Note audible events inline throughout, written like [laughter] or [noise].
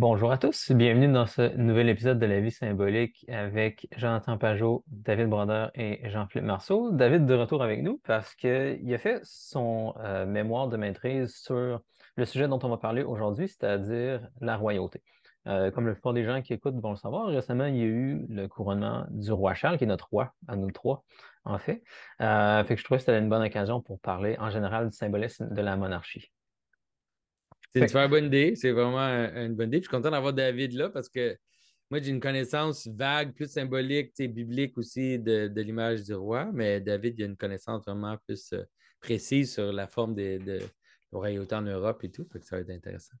Bonjour à tous, bienvenue dans ce nouvel épisode de La vie symbolique avec Jonathan Pajot, David Brodeur et Jean-Philippe Marceau. David de retour avec nous parce qu'il a fait son euh, mémoire de maîtrise sur le sujet dont on va parler aujourd'hui, c'est-à-dire la royauté. Euh, comme la plupart des gens qui écoutent vont le savoir, récemment, il y a eu le couronnement du roi Charles, qui est notre roi, à nous trois, en fait. Euh, que je trouvais que c'était une bonne occasion pour parler en général du symbolisme de la monarchie. C'est une super bonne idée. C'est vraiment une bonne idée. je suis content d'avoir David là parce que moi, j'ai une connaissance vague, plus symbolique, biblique aussi de, l'image du roi, mais David, il a une connaissance vraiment plus euh, précise sur la forme de, de royauté en Europe et tout. Fait que ça va être intéressant.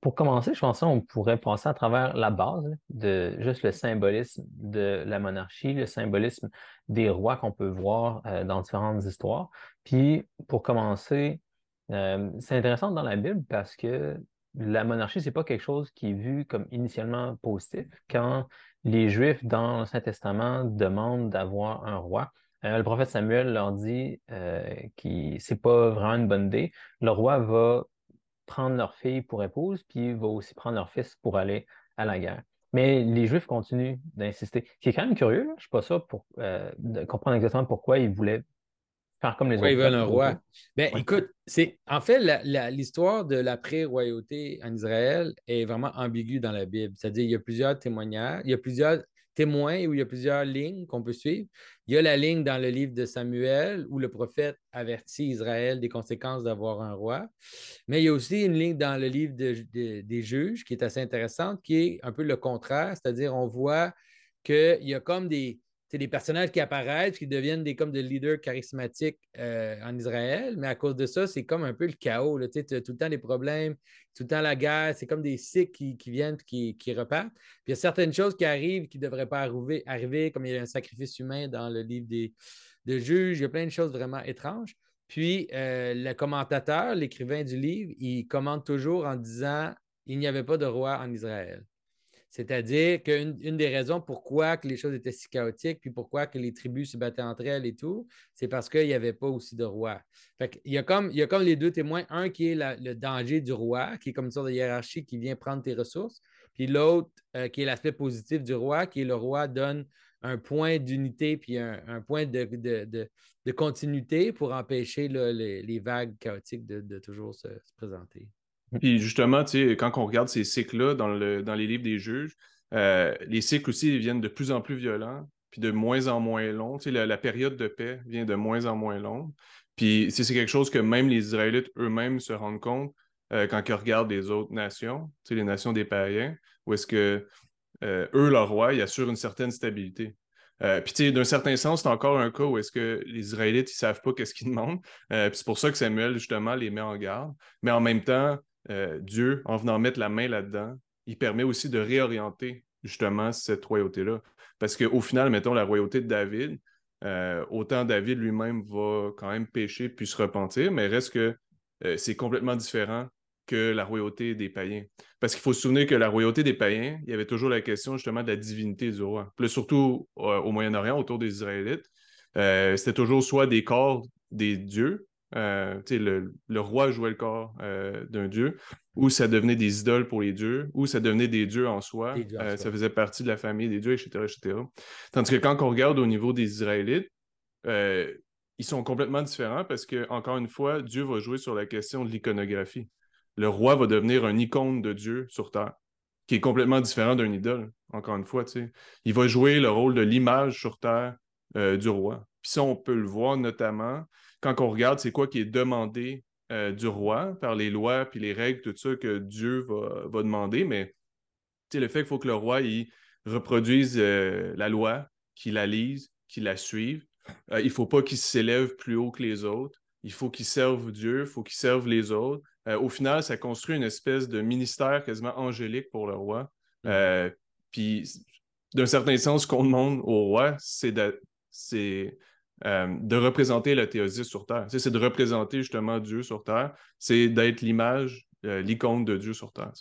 pour commencer, je pense qu'on pourrait passer à travers la base de juste le symbolisme de la monarchie, le symbolisme des rois qu'on peut voir euh, dans différentes histoires. Puis, pour commencer, euh, c'est intéressant dans la Bible parce que la monarchie, c'est pas quelque chose qui est vu comme initialement positif. Quand les Juifs dans Saint Testament demandent d'avoir un roi, euh, le prophète Samuel leur dit euh, que c'est pas vraiment une bonne idée. Le roi va prendre leur fille pour épouse, puis va aussi prendre leur fils pour aller à la guerre. Mais les Juifs continuent d'insister. Ce qui est quand même curieux, je ne suis pas ça pour de comprendre exactement pourquoi ils voulaient faire comme les autres. ils veulent un roi. Ben, écoute, c'est en fait l'histoire de l'après-royauté en Israël est vraiment ambiguë dans la Bible. C'est-à-dire, il y a plusieurs témoignages, il y a plusieurs témoins où il y a plusieurs lignes qu'on peut suivre. Il y a la ligne dans le livre de Samuel où le prophète avertit Israël des conséquences d'avoir un roi. Mais il y a aussi une ligne dans le livre des juges qui est assez intéressante, qui est un peu le contraire, c'est-à-dire on voit qu'il y a comme des, c'est des personnages qui apparaissent, qui deviennent des comme des leaders charismatiques euh, en Israël, mais à cause de ça, c'est comme un peu le chaos. Tu as tout le temps des problèmes, tout le temps la guerre, c'est comme des cycles qui, viennent et qui, repartent. Puis il y a certaines choses qui arrivent qui ne devraient pas arriver, comme il y a un sacrifice humain dans le livre des, juges, il y a plein de choses vraiment étranges. Puis euh, le commentateur, l'écrivain du livre, il commente toujours en disant il n'y avait pas de roi en Israël. C'est-à-dire qu'une une des raisons pourquoi les choses étaient si chaotiques, puis pourquoi les tribus se battaient entre elles et tout, c'est parce qu'il n'y avait pas aussi de roi. il, y a comme, il y a comme les deux témoins, un qui est le danger du roi, qui est comme une sorte de hiérarchie qui vient prendre tes ressources, puis l'autre euh, qui est l'aspect positif du roi, qui est le roi donne un point d'unité puis un, point de, continuité pour empêcher les, vagues chaotiques de, toujours se présenter. Puis justement, quand on regarde ces cycles-là dans, les livres des juges, euh, les cycles aussi viennent de plus en plus violents, puis de moins en moins longs. La, la, période de paix vient de moins en moins longue. Puis c'est quelque chose que même les Israélites eux-mêmes se rendent compte euh, quand ils regardent les autres nations, les nations des païens, où est-ce que euh, eux, leur roi, ils assurent une certaine stabilité. puis, d'un certain sens, c'est encore un cas où est-ce que les Israélites, ils savent pas qu'est-ce qu'ils demandent. puis c'est pour ça que Samuel, justement, les met en garde. Mais en même temps, euh, Dieu, en venant mettre la main là-dedans, il permet aussi de réorienter justement cette royauté-là. Parce qu'au final, mettons la royauté de David, euh, autant David lui-même va quand même pécher puis se repentir, mais reste que euh, c'est complètement différent que la royauté des païens. Parce qu'il faut se souvenir que la royauté des païens, il y avait toujours la question justement de la divinité du roi. Plus surtout au Moyen-Orient, autour des Israélites, c'était toujours soit des corps des dieux, euh, le, le, roi jouait le corps euh, d'un dieu, ou ça devenait des idoles pour les dieux, ou ça devenait des dieux en soi, euh, ça faisait partie de la famille des dieux, etc., etc. Tandis que quand on regarde au niveau des Israélites, ils sont complètement différents parce que, encore une fois, Dieu va jouer sur la question de l'iconographie. Le roi va devenir un icône de Dieu sur terre, qui est complètement différent d'un idole, encore une fois. Il va jouer le rôle de l'image sur terre du roi. Puis ça, on peut le voir notamment quand on regarde c'est quoi qui est demandé euh, du roi par les lois puis les règles, tout ça que Dieu va, demander, mais le fait qu'il faut que le roi il reproduise euh, la loi, qu'il la lise, qu'il la suive. Euh, il ne faut pas qu'il s'élève plus haut que les autres. Il faut qu'il serve Dieu, il faut qu'il serve les autres. au final, ça construit une espèce de ministère quasiment angélique pour le roi. puis, d'un certain sens, ce qu'on demande au roi, c'est euh, de représenter la théosie sur Terre. C'est de représenter justement Dieu sur Terre. C'est d'être l'image, euh, l'icône de Dieu sur Terre.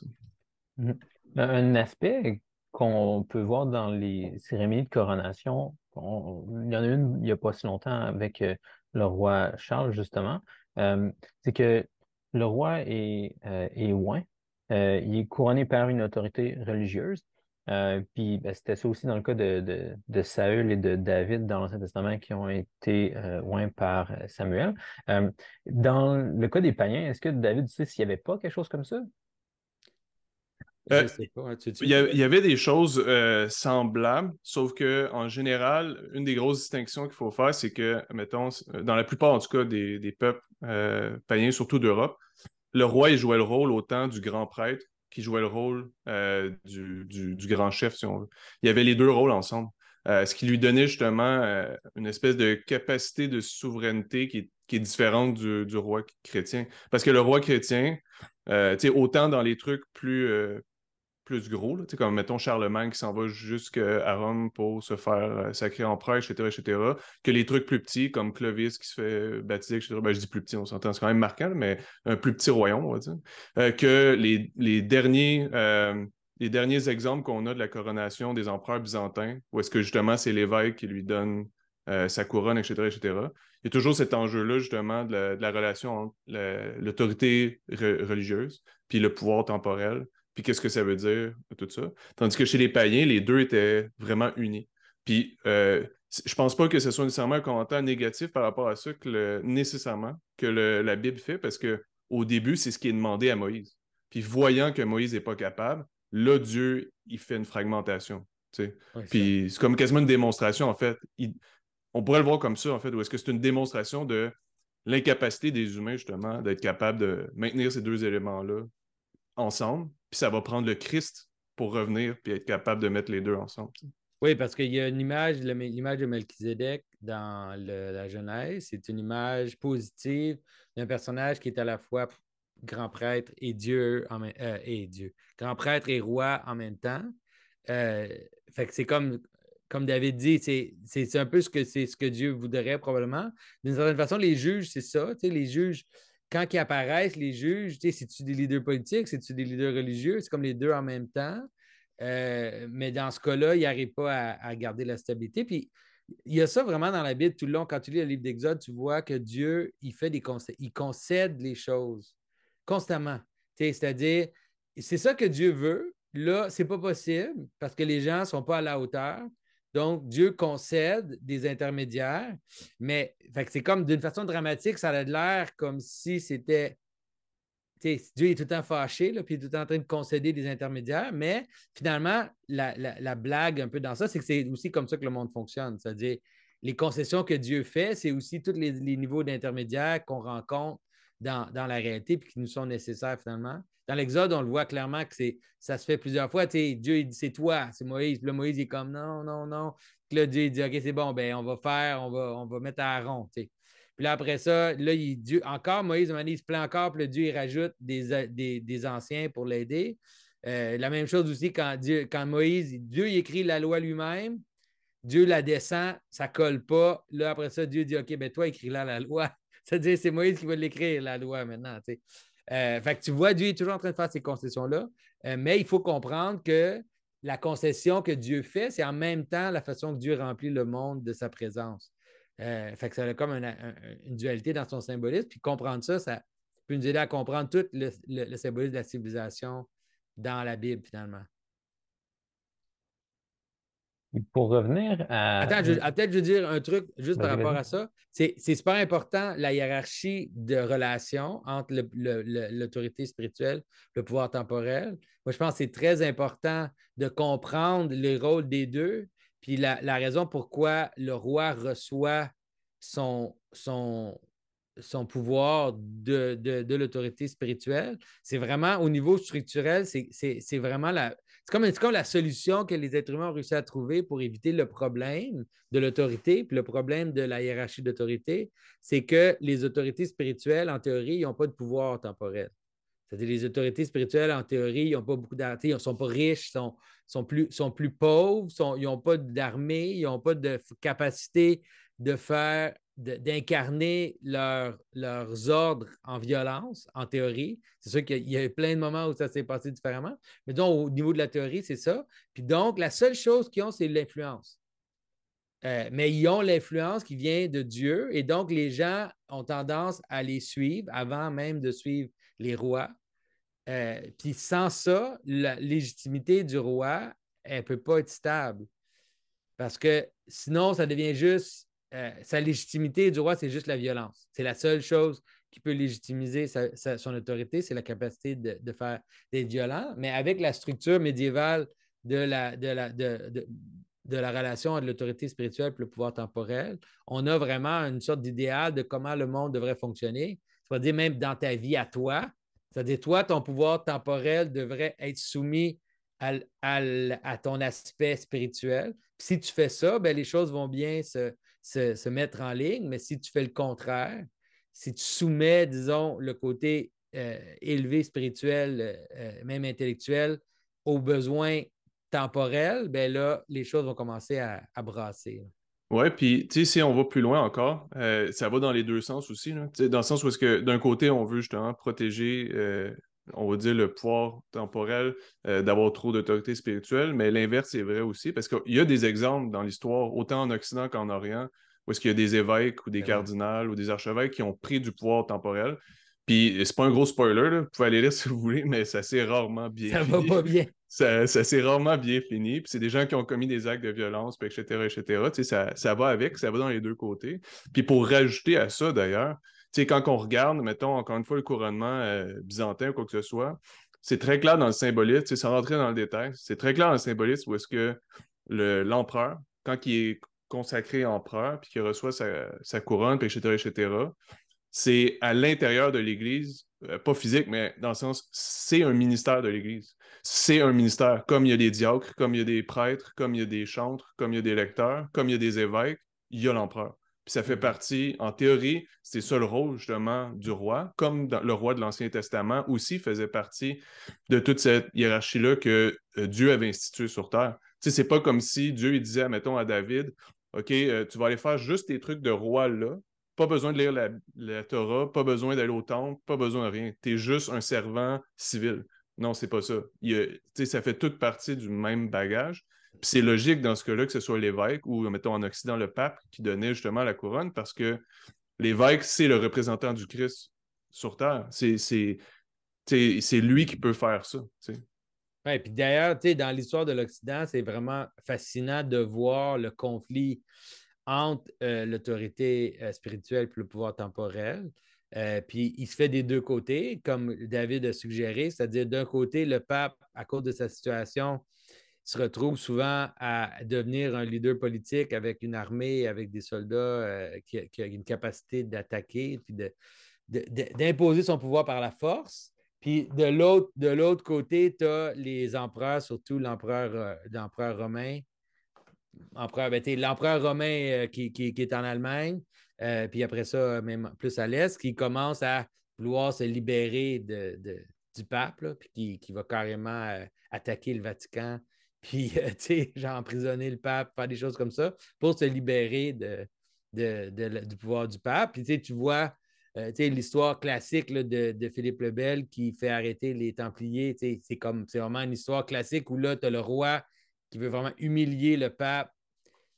Mm-hmm. Un aspect qu'on peut voir dans les cérémonies de coronation, il y en a une il n'y a pas si longtemps avec euh, le roi Charles, justement, c'est que le roi est, est oint il est couronné par une autorité religieuse. Puis ben, c'était ça aussi dans le cas de, de, Saül et de David dans l'Ancien Testament qui ont été oints par Samuel. dans le cas des païens, est-ce que David, tu sais s'il n'y avait pas quelque chose comme ça? Euh, il, y avait des choses euh, semblables, sauf que en général, une des grosses distinctions qu'il faut faire, c'est que, mettons, dans la plupart en tout cas des, peuples euh, païens, surtout d'Europe, le roi il jouait le rôle autant du grand prêtre qui jouait le rôle du, grand chef, si on veut. Il y avait les deux rôles ensemble. ce qui lui donnait justement une espèce de capacité de souveraineté qui est, différente du, du, roi chrétien. Parce que le roi chrétien, autant dans les trucs plus, plus gros, comme mettons Charlemagne qui s'en va jusqu'à Rome pour se faire euh, sacrer empereur, etc., etc., que les trucs plus petits, comme Clovis qui se fait baptiser, etc., ben, je dis plus petit, on s'entend, c'est quand même marquant, mais un plus petit royaume, on va dire, euh, que les, derniers, euh, les derniers exemples qu'on a de la coronation des empereurs byzantins, où est-ce que justement c'est l'évêque qui lui donne sa couronne, etc., etc., il y a toujours cet enjeu-là, justement, de la, de la relation entre l'autorité religieuse puis le pouvoir temporel puis qu'est-ce que ça veut dire, tout ça. Tandis que chez les païens, les deux étaient vraiment unis. Puis euh, je pense pas que ce soit nécessairement un commentaire négatif par rapport à ça que nécessairement que la Bible fait, parce que au début, c'est ce qui est demandé à Moïse. Puis voyant que Moïse n'est pas capable, là, Dieu, il fait une fragmentation. Puis c'est comme quasiment une démonstration, en fait. on pourrait le voir comme ça, en fait, ou est-ce que c'est une démonstration de l'incapacité des humains, justement, d'être capable de maintenir ces deux éléments-là ensemble, puis ça va prendre le Christ pour revenir puis être capable de mettre les deux ensemble. Oui, parce qu'il y a une image, l'image de Melchizedek dans la Genèse, c'est une image positive d'un personnage qui est à la fois grand prêtre et Dieu, euh, grand prêtre et roi en même temps. Euh, fait que c'est comme, comme David dit, c'est un peu ce que, ce que Dieu voudrait probablement. D'une certaine façon, les juges, c'est ça. Les juges, quand ils apparaissent, les juges, c'est-tu des leaders politiques, c'est-tu des leaders religieux? C'est comme les deux en même temps. Euh, mais dans ce cas-là, ils n'arrivent pas à, garder la stabilité. Puis il y a ça vraiment dans la Bible tout le long. Quand tu lis le livre d'Exode, tu vois que Dieu, il fait des il concède les choses constamment. C'est-à-dire, c'est ça que Dieu veut. Là, ce n'est pas possible parce que les gens ne sont pas à la hauteur. Donc, Dieu concède des intermédiaires, mais c'est comme d'une façon dramatique, ça a l'air comme si c'était. Dieu est tout le temps fâché, puis il est tout le temps en train de concéder des intermédiaires, mais finalement, la, blague un peu dans ça, c'est que c'est aussi comme ça que le monde fonctionne. C'est-à-dire, les concessions que Dieu fait, c'est aussi tous les, niveaux d'intermédiaires qu'on rencontre dans, dans, la réalité et qui nous sont nécessaires finalement. Dans l'Exode, on le voit clairement que ça se fait plusieurs fois. Dieu, il dit c'est toi, c'est Moïse. Puis là, Moïse, il est comme non, non, non. Puis là, Dieu, il dit OK, c'est bon, ben, on va faire, on va, on va mettre à Aaron. Puis là, après ça, là, il, Dieu, encore, Moïse, il se plaint encore, puis là, Dieu, il rajoute des, des, anciens pour l'aider. Euh, la même chose aussi quand, Dieu, quand Moïse, Dieu il écrit la loi lui-même, Dieu la descend, ça ne colle pas. Là, après ça, Dieu dit OK, ben toi, écris-la la loi. [laughs] C'est-à-dire, c'est Moïse qui va l'écrire, la loi, maintenant. Euh, fait que tu vois, Dieu est toujours en train de faire ces concessions-là, euh, mais il faut comprendre que la concession que Dieu fait, c'est en même temps la façon que Dieu remplit le monde de sa présence. Euh, fait que ça a comme une dualité dans son symbolisme. Puis comprendre ça, ça peut nous aider à comprendre tout le symbolisme de la civilisation dans la Bible, finalement. Pour revenir à. Attends, peut-être je veux dire un truc juste par rapport à ça. C'est super important la hiérarchie de relations entre l'autorité spirituelle, le pouvoir temporel. Moi, je pense que c'est très important de comprendre les rôles des deux. Puis la, raison pourquoi le roi reçoit son, son, son pouvoir de, de l'autorité spirituelle, c'est vraiment au niveau structurel, c'est vraiment la, c'est comme, la solution que les êtres humains ont réussi à trouver pour éviter le problème de l'autorité, puis le problème de la hiérarchie d'autorité, c'est que les autorités spirituelles, en théorie, n'ont pas de pouvoir temporel. C'est-à-dire les autorités spirituelles, en théorie, n'ont pas beaucoup d'argent, ils ne sont pas riches, sont, sont, plus, sont plus pauvres, ils n'ont pas d'armée, ils n'ont pas de capacité de faire d'incarner leurs ordres en violence, en théorie. C'est sûr qu'il y a eu plein de moments où ça s'est passé différemment, mais donc au niveau de la théorie, c'est ça. Puis donc, la seule chose qu'ils ont, c'est l'influence. Euh, mais ils ont l'influence qui vient de Dieu et donc les gens ont tendance à les suivre avant même de suivre les rois euh, puis sans ça, la légitimité du roi, elle ne peut pas être stable. Parce que sinon, ça devient juste. Euh, sa légitimité du roi, c'est juste la violence. C'est la seule chose qui peut légitimiser son autorité, c'est la capacité de, faire des. Mais avec la structure médiévale de la, de la, de, la relation entre l'autorité spirituelle et le pouvoir temporel, on a vraiment une sorte d'idéal de comment le monde devrait fonctionner. C'est-à-dire même dans ta vie à toi. C'est-à-dire, toi, ton pouvoir temporel devrait être soumis à, ton aspect spirituel. si tu fais ça, ben, les choses vont bien se, mettre en ligne, mais si tu fais le contraire, si tu soumets, disons, le côté euh, élevé spirituel, euh, euh, même intellectuel, aux besoins temporels, ben là, les choses vont commencer à, brasser. Oui, puis tu sais, si on va plus loin encore, ça va dans les deux sens aussi. Dans le sens où est-ce que d'un côté, on veut justement protéger on va dire, le pouvoir temporel euh, d'avoir trop d'autorité spirituelle, mais l'inverse est vrai aussi, parce qu'il y a des exemples dans l'histoire, autant en Occident qu'en Orient, où est-ce qu'il y a des évêques ou des ben cardinals ou des archevêques qui ont pris du pouvoir temporel. Puis c'est pas un gros spoiler, vous pouvez aller lire si vous voulez, mais ça s'est rarement bien ça fini. va pas bien. [laughs] Ça, s'est rarement bien fini. Puis c'est des gens qui ont commis des actes de violence, etc., etc. Tu sais, ça, ça va avec, ça va dans les deux côtés. Puis pour rajouter à ça, d'ailleurs, quand on regarde, mettons, encore une fois, le couronnement euh, byzantin ou quoi que ce soit, c'est très clair dans le symbolisme, sans rentrer dans le détail, c'est très clair dans le symbolisme où est-ce que l'empereur, quand il est consacré empereur, puis qu'il reçoit sa, couronne, etc., etc., c'est à l'intérieur de l'Église, euh, pas physique, mais dans le sens, c'est un ministère de l'Église. C'est un ministère, comme il y a des diacres, comme il y a des prêtres, comme il y a des chantres, comme il y a des lecteurs, comme il y a des évêques, il y a l'empereur. Puis ça fait partie, en théorie, c'est ça le rôle justement du roi, comme le roi de l'Ancien Testament aussi faisait partie de toute cette hiérarchie-là que euh, Dieu avait instituée sur terre. Tu sais, c'est pas comme si Dieu il disait, mettons, à David, OK, euh, tu vas aller faire juste tes trucs de roi là, pas besoin de lire la, Torah, pas besoin d'aller au temple, pas besoin de rien. Tu es juste un servant civil. Non, c'est pas ça. Il, ça fait toute partie du même bagage c'est logique dans ce cas-là que ce soit l'évêque ou, mettons, en Occident, le pape qui donnait justement la couronne parce que l'évêque, c'est le représentant du Christ sur terre. C'est lui qui peut faire ça. Oui, puis d'ailleurs, dans l'histoire de l'Occident, c'est vraiment fascinant de voir le conflit entre euh, l'autorité euh, spirituelle et le pouvoir temporel. Euh, puis il se fait des deux côtés, comme David a suggéré, c'est-à-dire d'un côté, le pape, à cause de sa situation, se retrouve souvent à devenir un leader politique avec une armée, avec des soldats euh, qui, qui, a une capacité d'attaquer, puis d'imposer son pouvoir par la force. Puis de l'autre, côté, tu as les empereurs, surtout l'empereur, euh, romain. Empereur, ben, l'empereur romain euh, qui, est en Allemagne, puis après ça, même plus à l'Est, qui commence à vouloir se libérer de, du pape, puis qui, va carrément attaquer le Vatican puis, euh, [laughs] tu sais, genre emprisonner le pape, faire des choses comme ça pour se libérer de, du pouvoir du pape. Puis, tu tu vois, euh, l'histoire classique de, Philippe le Bel qui fait arrêter les Templiers, c'est comme, c'est vraiment une histoire classique où là, tu as le roi qui veut vraiment humilier le pape,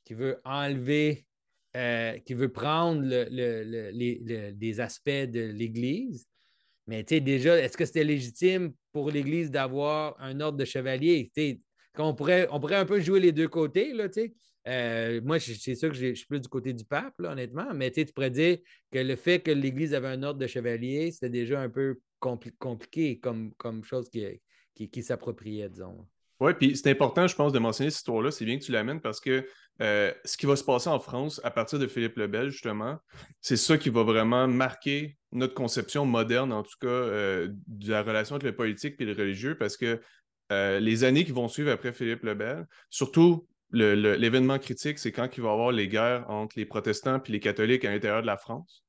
qui veut enlever, euh, qui veut prendre le, des aspects de l'Église. Mais déjà, est-ce que c'était légitime pour l'Église d'avoir un ordre de chevalier? On pourrait, on pourrait un peu jouer les deux côtés, là. Euh, moi, c'est sûr que je suis plus du côté du pape, honnêtement, mais tu pourrais dire que le fait que l'Église avait un ordre de chevalier, c'était déjà un peu compliqué comme, comme chose qui, qui, s'appropriait, disons. Oui, puis c'est important, je pense, de mentionner cette histoire-là. C'est bien que tu l'amènes parce que euh, ce qui va se passer en France à partir de Philippe le Bel, justement, c'est ça qui va vraiment marquer notre conception moderne, en tout cas, euh, de la relation entre le politique et le religieux, parce que euh, les années qui vont suivre après Philippe le Bel, surtout l'événement critique, c'est quand il va y avoir les guerres entre les protestants et les catholiques à l'intérieur de la France.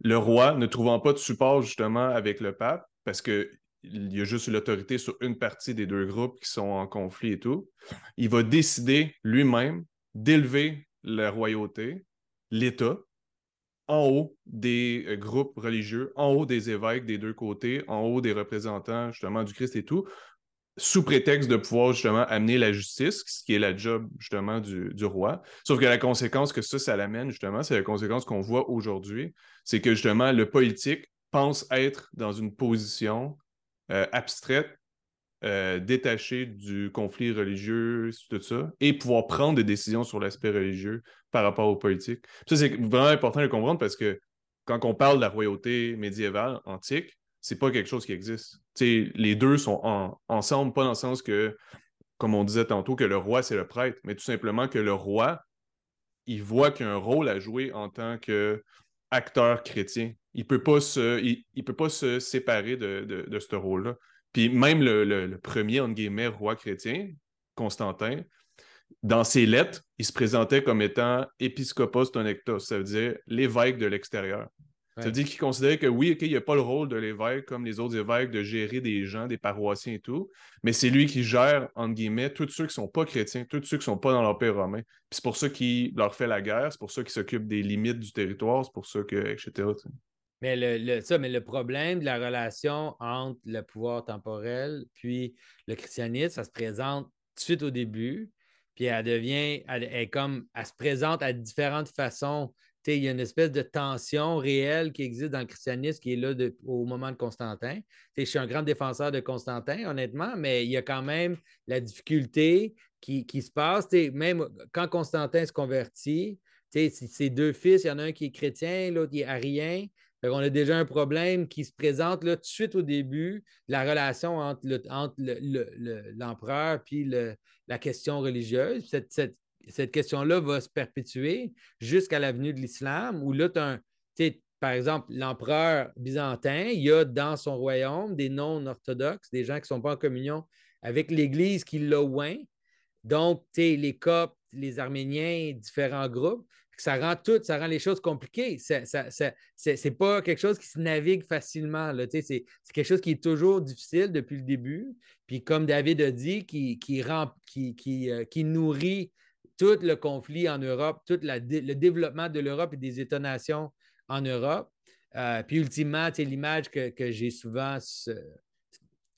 Le roi, ne trouvant pas de support justement avec le pape, parce qu'il y a juste l'autorité sur une partie des deux groupes qui sont en conflit et tout, il va décider lui-même d'élever la royauté, l'État, en haut des euh, groupes religieux, en haut des évêques des deux côtés, en haut des représentants justement du Christ et tout, sous prétexte de pouvoir justement amener la justice, ce qui est la job justement du, roi. Sauf que la conséquence que ça, ça l'amène justement, c'est la conséquence qu'on voit aujourd'hui, c'est que justement le politique pense être dans une position abstraite, détachée du conflit religieux, tout ça, et pouvoir prendre des décisions sur l'aspect religieux par rapport aux politiques. Ça, c'est vraiment important de comprendre parce que quand on parle de la royauté médiévale, antique, c'est pas quelque chose qui existe. Les deux sont ensemble, pas dans le sens que, comme on disait tantôt, que le roi, c'est le prêtre, mais tout simplement que le roi, il voit qu'il a un rôle à jouer en tant qu'acteur chrétien. Il il, peut pas se séparer de, ce rôle-là. Puis même le, premier, entre guillemets, roi chrétien, Constantin, dans ses lettres, il se présentait comme étant épiscopos tonectos, ça veut dire l'évêque de l'extérieur. Ça veut dire qu'il considérait que oui, il n'y a pas le rôle de l'évêque comme les autres évêques de gérer des gens, des paroissiens et tout, mais c'est lui qui gère, entre guillemets, tous ceux qui ne sont pas chrétiens, tous ceux qui ne sont pas dans l'Empire romain. c'est pour ça qu'il leur fait la guerre, c'est pour ça qu'il s'occupe des limites du territoire, c'est pour ça que, etc. Mais le, ça, mais le problème de la relation entre le pouvoir temporel puis le christianisme, ça se présente tout de suite au début, puis elle devient, elle, est comme, elle se présente à différentes façons il y a une espèce de tension réelle qui existe dans le christianisme qui est là au moment de Constantin. je suis un grand défenseur de Constantin, honnêtement, mais il y a quand même la difficulté qui, se passe. Même quand Constantin se convertit, ses deux fils, il y en a un qui est chrétien, l'autre qui est arien. On a déjà un problème qui se présente là, tout de suite au début, la relation entre, l'empereur et la question religieuse. Cette question-là va se perpétuer jusqu'à l'avenue de l'islam, où là, tu par exemple, l'empereur byzantin, il y a dans son royaume des non-orthodoxes, des gens qui ne sont pas en communion avec l'Église qui l'a oint. Donc, les Coptes, les Arméniens, différents groupes. Ça rend tout, ça rend les choses compliquées. Ce n'est pas quelque chose qui se navigue facilement. C'est quelque chose qui est toujours difficile depuis le début. Puis, comme David a dit, qui, qui, qui, qui, euh, qui nourrit tout le conflit en Europe, tout le développement de l'Europe et des États-nations en Europe. Euh, puis ultimement, c'est l'image que, j'ai souvent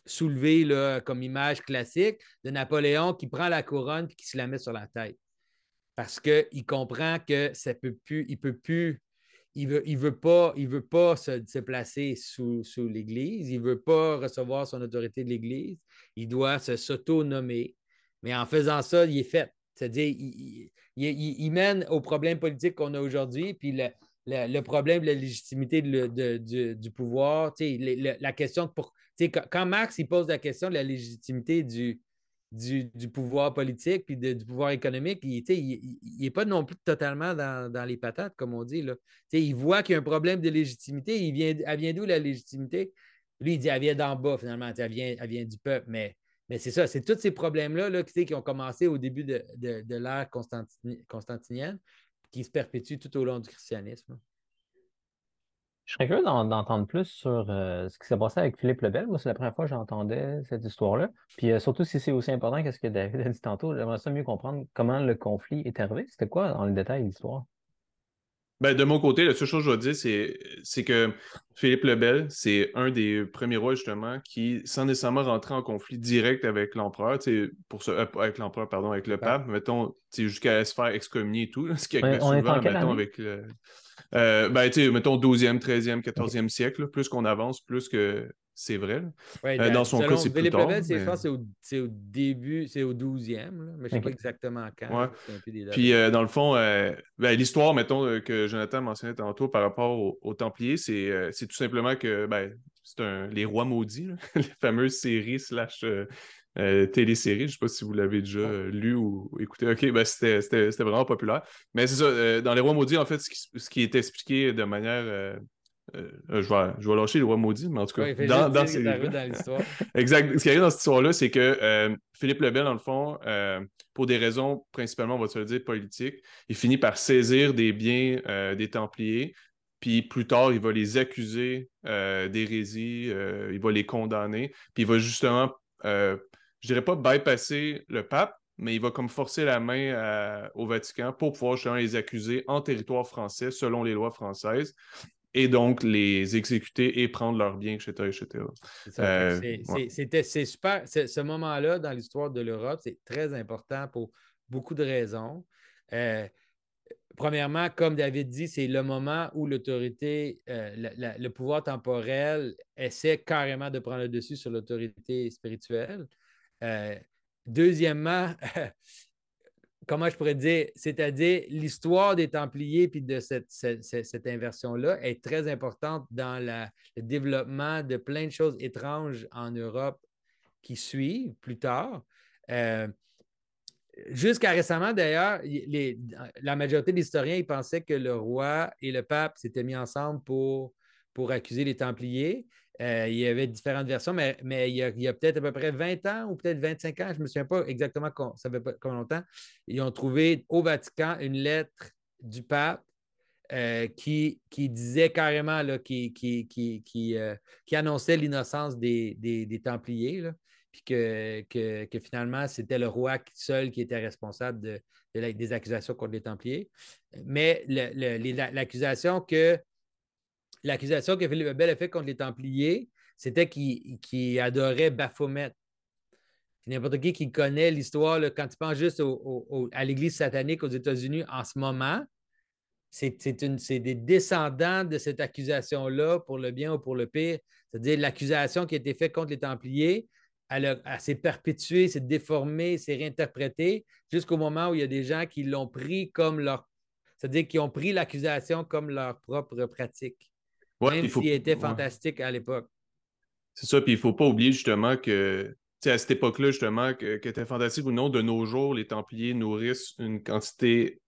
soulevée comme image classique de Napoléon qui prend la couronne et qui se la met sur la tête. Parce qu'il comprend que ça peut plus, il peut plus, il veut, il veut pas, il veut pas se, placer sous, l'Église, il veut pas recevoir son autorité de l'Église, il doit s'auto-nommer. Mais en faisant ça, il est fait. C'est-à-dire, il, mène au problème politique qu'on a aujourd'hui, puis le, problème de la légitimité du, pouvoir, la question pour. Quand Marx il pose la question de la légitimité du, du, pouvoir politique puis du pouvoir économique, il n'est pas non plus totalement dans, les patates, comme on dit. Là. Il voit qu'il y a un problème de légitimité. Il vient, elle vient d'où la légitimité? Lui, il dit elle vient d'en bas, finalement. Elle vient, elle vient du peuple. Mais mais c'est ça, c'est tous ces problèmes-là là, qui ont commencé au début de, l'ère constantinienne, qui se perpétuent tout au long du christianisme. Je serais curieux d'entendre plus sur euh, ce qui s'est passé avec Philippe Lebel. Moi, c'est la première fois que j'entendais cette histoire-là. Puis euh, surtout si c'est aussi important que ce que David a dit tantôt, j'aimerais ça mieux comprendre comment le conflit est arrivé. C'était quoi dans le détail l'histoire? Ben, de mon côté, la seule chose que je dois dire, c'est que Philippe le Bel, c'est un des premiers rois, justement, qui, sans nécessairement rentrer en conflit direct avec l'empereur, pour ce, euh, avec l'empereur, pardon, avec le pape, mettons, jusqu'à se faire excommunier et tout, ce qui est souvent, mettons, avec le. Euh, ben, mettons, 12e, 13e, 14e siècle, plus qu'on avance, plus que c'est vrai. Euh, dans, son cas, c'est plus tard. c'est au, début, c'est au 12e, mais je ne sais pas exactement quand. Puis, euh, dans le fond, euh, ben, l'histoire, mettons, que Jonathan mentionnait tantôt par rapport aux Templiers, c'est tout simplement que ben, c'est les rois maudits, [laughs] les fameuses séries slash téléséries. Je ne sais pas si vous l'avez déjà lu ou écouté. OK, ben, c'était vraiment populaire. Mais c'est ça, dans les rois maudits, en fait, ce qui, ce qui est expliqué de manière euh, je, vais, je vais lâcher le roi maudit, mais en tout cas, dans, dans, ces... dans l'histoire. [laughs] exact. Ce qui arrive dans cette histoire-là, c'est que euh, Philippe Lebel, dans le fond, euh, pour des raisons principalement, on va se le dire, politiques, il finit par saisir des biens des Templiers, puis plus tard, il va les accuser d'hérésie, il va les condamner, puis il va justement, je dirais pas bypasser le pape, mais il va comme forcer la main au Vatican pour pouvoir justement les accuser en territoire français selon les lois françaises et donc les exécuter et prendre leurs biens, etc. Euh, c'était super. Ce moment-là dans l'histoire de l'Europe, c'est très important pour beaucoup de raisons. Euh, premièrement, comme David dit, c'est le moment où l'autorité, euh, le pouvoir temporel essaie carrément de prendre le dessus sur l'autorité spirituelle. Euh, deuxièmement, [laughs] comment je pourrais dire, c'est-à-dire l'histoire des Templiers puis de cette, inversion-là est très importante dans le développement de plein de choses étranges en Europe qui suivent plus tard. Euh, jusqu'à récemment, d'ailleurs, la majorité des historiens pensaient que le roi et le pape s'étaient mis ensemble pour accuser les Templiers. Euh, il y avait différentes versions, mais, il y a, peut-être à peu près 20 ans ou peut-être 25 ans, je ne me souviens pas exactement ça fait pas combien longtemps, ils ont trouvé au Vatican une lettre du pape euh, qui, disait carrément, là, qui, euh, annonçait l'innocence des, Templiers, puis que, finalement, c'était le roi seul qui était responsable de, des accusations contre les Templiers. Mais l'accusation que l'accusation que Philippe Bell a faite contre les Templiers, c'était qu'il adorait Baphomet. N'importe qui qui connaît l'histoire, quand tu penses juste à l'Église satanique aux États-Unis en ce moment, c'est des descendants de cette accusation-là, pour le bien ou pour le pire. C'est-à-dire l'accusation qui a été faite contre les Templiers, elle, s'est perpétuée, s'est déformée, s'est réinterprétée jusqu'au moment où il y a des gens qui l'ont pris comme leur. C'est-à-dire qui ont pris l'accusation comme leur propre pratique. Même s'il était fantastique à l'époque. C'est ça, puis il ne faut pas oublier justement que, à cette époque-là, justement, que, que était fantastique ou non, de nos jours, les Templiers nourrissent une quantité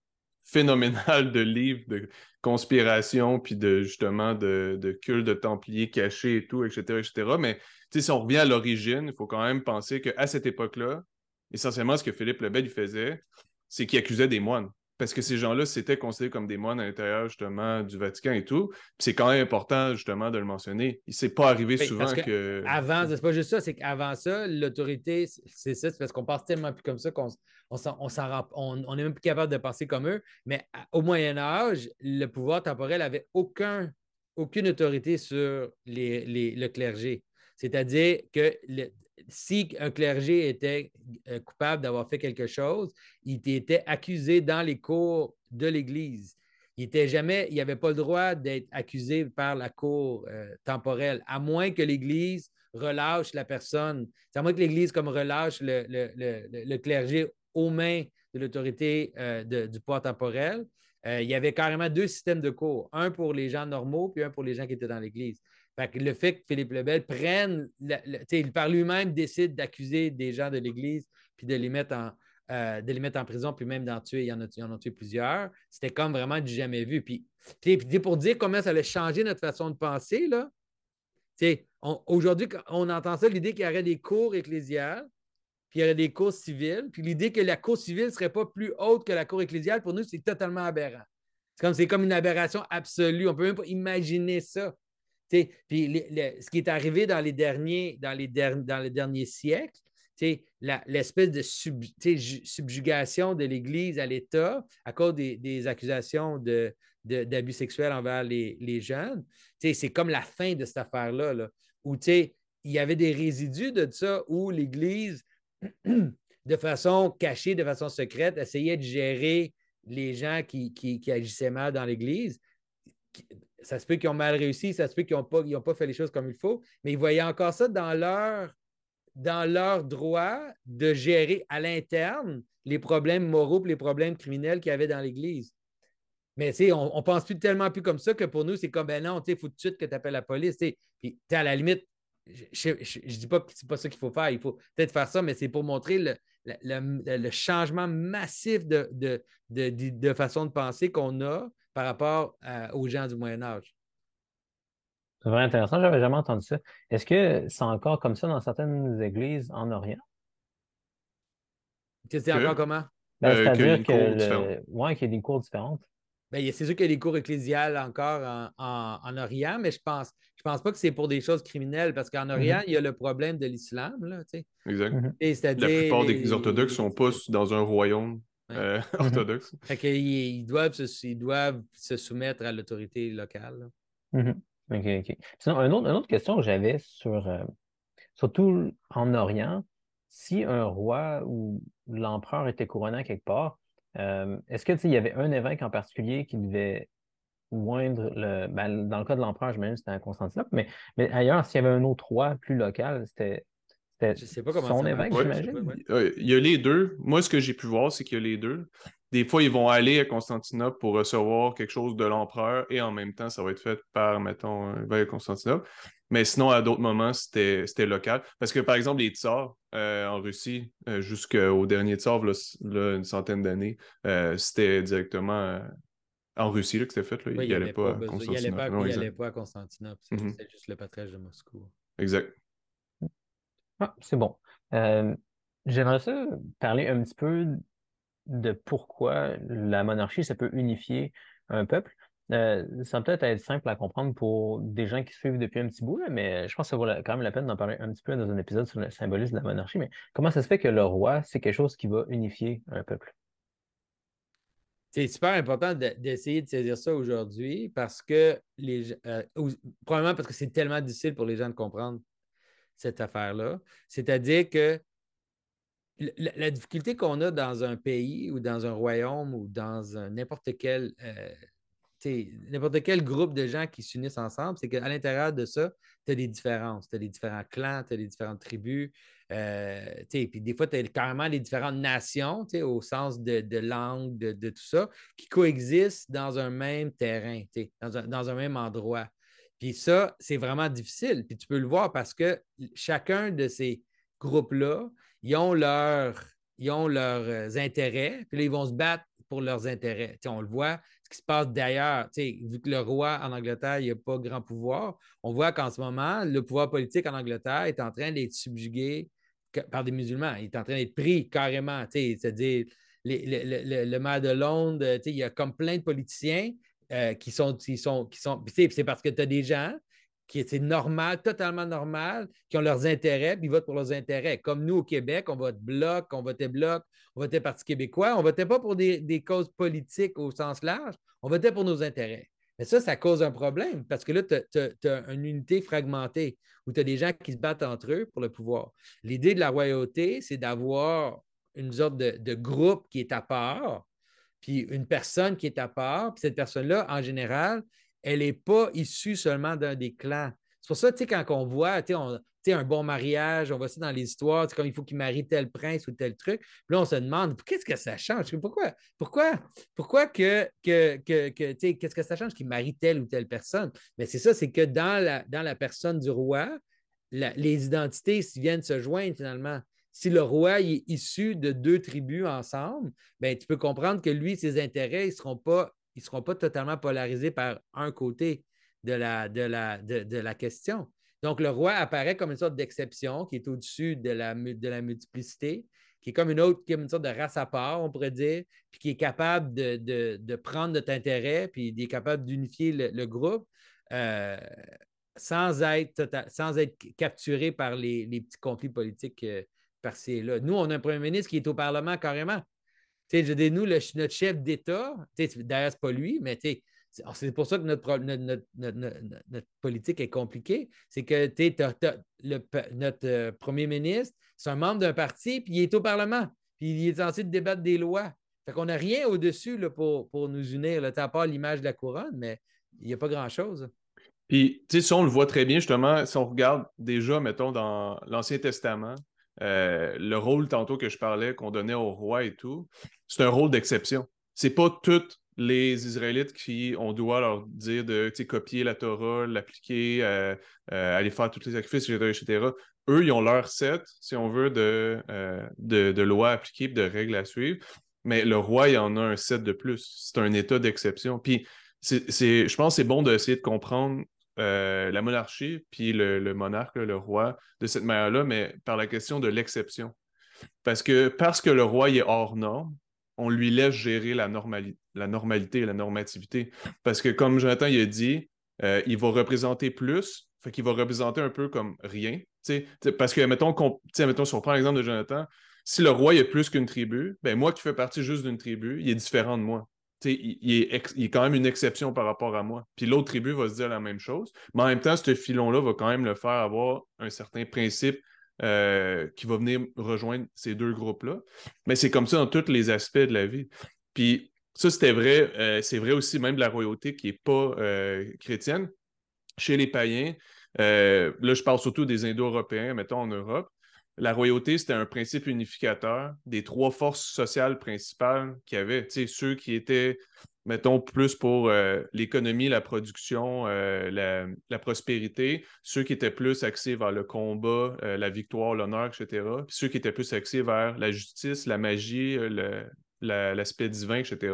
phénoménale de livres de conspiration, puis de justement de, de culte de Templiers cachés et tout, etc., etc. Mais si on revient à l'origine, il faut quand même penser qu'à cette époque-là, essentiellement, ce que Philippe Lebel faisait, c'est qu'il accusait des moines parce que ces gens-là s'étaient considérés comme des moines à l'intérieur justement du Vatican et tout. c'est quand même important justement de le mentionner. Il ne s'est pas arrivé souvent que, Avant, c'est pas juste ça, c'est qu'avant ça, l'autorité, c'est ça, c'est parce qu'on pense tellement plus comme ça qu'on on, on, est même plus capable de penser comme eux. Mais au Moyen Âge, le pouvoir temporel avait aucun, aucune autorité sur les, le clergé. C'est-à-dire que si un clergé était euh, coupable d'avoir fait quelque chose, il était accusé dans les cours de l'Église. Il était jamais, il n'avait pas le droit d'être accusé par la cour euh, temporelle, à moins que l'Église relâche la personne. C'est à moins que l'Église comme relâche le, clergé aux mains de l'autorité euh, du pouvoir temporel. il y avait carrément deux systèmes de cours, un pour les gens normaux, puis un pour les gens qui étaient dans l'Église le fait que Philippe Lebel prenne, il par lui-même décide d'accuser des gens de l'Église puis de les mettre en, euh, de les mettre en prison, puis même d'en tuer, il y en a, en a tué plusieurs. C'était comme vraiment du jamais vu. Puis, puis, pour dire comment ça allait changer notre façon de penser, là, aujourd'hui, on entend ça, l'idée qu'il y aurait des cours ecclésiales, puis il y aurait des cours civiles, puis l'idée que la cour civile ne serait pas plus haute que la cour ecclésiale, pour nous, c'est totalement aberrant. C'est comme, c'est comme une aberration absolue. On ne peut même pas imaginer ça puis ce qui est arrivé dans les derniers, dans les, siècles, l'espèce de subjugation de l'Église à l'État à cause des, accusations d'abus sexuels envers les, jeunes, c'est comme la fin de cette affaire-là, là, où il y avait des résidus de ça où l'Église, [clears throat] de façon cachée, de façon secrète, essayait de gérer les gens qui agissaient mal dans l'Église ça se peut qu'ils ont mal réussi, ça se peut qu'ils n'ont pas, pas fait les choses comme il faut, mais ils voyaient encore ça dans leur, droit de gérer à l'interne les problèmes moraux et les problèmes criminels qu'il y avait dans l'Église. Mais on ne pense plus tellement plus comme ça que pour nous, c'est comme ben non, il faut tout de suite que tu appelles la police. Puis à la limite, je ne dis pas que ce n'est pas ça qu'il faut faire, il faut peut-être faire ça, mais c'est pour montrer le, changement massif de façon de penser qu'on a par rapport aux gens du Moyen Âge. C'est vraiment intéressant, je n'avais jamais entendu ça. Est-ce que c'est encore comme ça dans certaines églises en Orient? C'est encore comment? Ben, euh, c'est-à-dire que, ouais, qu'il y a des cours différentes. Ben, c'est sûr qu'il y a des cours ecclésiales encore en, Orient, mais je pense, je pense pas que c'est pour des choses criminelles, parce qu'en Orient, mm-hmm. il y a le problème de l'islam. exact. Mm-hmm. La plupart des orthodoxes sont pas dans un royaume euh, [laughs] orthodoxe. ils, doivent se, doivent se soumettre à l'autorité locale. Mm-hmm. OK, OK. Sinon, une autre, question que j'avais sur, euh, surtout en Orient, si un roi ou l'empereur était couronné quelque part, Euh, est-ce que il y avait un évêque en particulier qui devait moindre le. Ben, dans le cas de l'empereur, je que c'était à Constantinople, mais, mais ailleurs, s'il y avait un autre roi plus local, c'était. Je sais pas comment son évêque, j'imagine. Il y a les deux. Moi, ce que j'ai pu voir, c'est qu'il y a les deux. Des fois, ils vont aller à Constantinople pour recevoir quelque chose de l'empereur et en même temps, ça va être fait par, mettons, à Constantinople. Mais sinon, à d'autres moments, c'était local. Parce que, par exemple, les tsars euh, en Russie, euh, jusqu'au dernier tsar, là, une centaine d'années, euh, c'était directement en Russie là, que c'était fait. Là. il n'allait pas, à Constantinople. Il n'allait pas, à Constantinople. C'était juste le patriarche de Moscou. Exact. Ah, c'est bon. J'aimerais ça parler un petit peu de pourquoi la monarchie, ça peut unifier un peuple. Euh, ça peut être être simple à comprendre pour des gens qui suivent depuis un petit bout, mais je pense que ça vaut quand même la peine d'en parler un petit peu dans un épisode sur le symbolisme de la monarchie. Mais comment ça se fait que le roi, c'est quelque chose qui va unifier un peuple? C'est super important d'essayer de saisir ça aujourd'hui parce que les euh, probablement parce que c'est tellement difficile pour les gens de comprendre cette affaire-là. C'est-à-dire que la, difficulté qu'on a dans un pays ou dans un royaume ou dans n'importe quel euh, n'importe quel groupe de gens qui s'unissent ensemble, c'est qu'à l'intérieur de ça, tu as des différences. Tu as des différents clans, tu as des différentes tribus. Euh, puis des fois, tu as carrément les différentes nations, au sens de, langue, de, tout ça, qui coexistent dans un même terrain, dans un même endroit. Puis ça, c'est vraiment difficile. Puis tu peux le voir parce que chacun de ces groupes-là, ils ont, ils ont leurs euh, intérêts, puis là, ils vont se battre pour leurs intérêts. on le voit, ce qui se passe d'ailleurs, vu que le roi en Angleterre, il n'a pas grand pouvoir, on voit qu'en ce moment, le pouvoir politique en Angleterre est en train d'être subjugué par des musulmans. Il est en train d'être pris carrément. C'est-à-dire, le, maire de Londres, il y a comme plein de politiciens euh, qui sont. Qui sont, qui sont c'est parce que tu as des gens qui c'est normal, totalement normal, qui ont leurs intérêts, puis ils votent pour leurs intérêts. Comme nous au Québec, on vote bloc, on votait bloc, on votait Parti québécois, on votait pas pour des, causes politiques au sens large, on votait pour nos intérêts. Mais ça, ça cause un problème parce que là, tu as, une unité fragmentée où tu as des gens qui se battent entre eux pour le pouvoir. L'idée de la royauté, c'est d'avoir une sorte de, de, groupe qui est à part, puis une personne qui est à part, puis cette personne-là, en général, elle n'est pas issue seulement d'un des clans. C'est pour ça, tu sais, quand on voit, tu sais, un bon mariage, on voit ça dans les histoires, comme il faut qu'il marie tel prince ou tel truc. Puis là, on se demande, qu'est-ce que ça change? Pourquoi? Pourquoi? Pourquoi que, que, que, que tu qu'est-ce que ça change qu'il marie telle ou telle personne? Mais c'est ça, c'est que dans la personne du roi, les identités viennent se joindre finalement. Si le roi est issu de deux tribus ensemble, ben, tu peux comprendre que lui, ses intérêts, ils ne seront pas seront pas totalement polarisés par un côté de la, de la, de, la question. Donc, le roi apparaît comme une sorte d'exception qui est au-dessus de la, de la multiplicité, qui est comme une autre, qui une sorte de race à part, on pourrait dire, puis qui est capable de, prendre notre intérêt, puis qui est capable d'unifier le, groupe euh, sans, être sans être capturé par les, petits conflits politiques euh, par-ci là. Nous, on a un premier ministre qui est au Parlement carrément je dis, nous, notre chef d'État, d'ailleurs, ce n'est pas lui, mais c'est pour ça que notre, politique est compliquée. C'est que notre euh, premier ministre, c'est un membre d'un parti, puis il est au Parlement, puis il est censé débattre des lois. Fait qu'on n'a rien au-dessus pour, pour, nous unir, là, à part l'image de la couronne, mais il n'y a pas grand-chose. Puis, tu sais, si on le voit très bien, justement, si on regarde déjà, mettons, dans l'Ancien Testament, euh, le rôle tantôt que je parlais, qu'on donnait au roi et tout, c'est un rôle d'exception. C'est pas toutes les Israélites qui, on doit leur dire de copier la Torah, l'appliquer, euh, euh, aller faire tous les sacrifices, etc., Eux, ils ont leur set, si on veut, de, de, lois appliquées de règles à suivre. Mais le roi, il en a un set de plus. C'est un état d'exception. Puis, je pense que c'est bon d'essayer de comprendre euh, la monarchie, puis le, monarque, le roi, de cette manière-là, mais par la question de l'exception. Parce que parce que le roi est hors norme, on lui laisse gérer la, normalité la normativité. Parce que comme Jonathan il a dit, euh, il va représenter plus, fait qu'il va représenter un peu comme rien. parce que, mettons, si on prend l'exemple de Jonathan, si le roi est plus qu'une tribu, ben moi qui fais partie juste d'une tribu, il est différent de moi il, est quand même une exception par rapport à moi. Puis l'autre tribu va se dire la même chose. Mais en même temps, ce filon-là va quand même le faire avoir un certain principe euh, qui va venir rejoindre ces deux groupes-là. Mais c'est comme ça dans tous les aspects de la vie. Puis ça, c'était vrai. Euh, c'est vrai aussi même de la royauté qui n'est pas euh, chrétienne. Chez les païens, là, je parle surtout des Indo-Européens, mettons en Europe. La royauté, c'était un principe unificateur des trois forces sociales principales qu'il y avait. Tu ceux qui étaient, mettons, plus pour l'économie, la production, la, la, prospérité, ceux qui étaient plus axés vers le combat, la victoire, l'honneur, etc. Puis ceux qui étaient plus axés vers la justice, la magie, l'aspect divin, etc.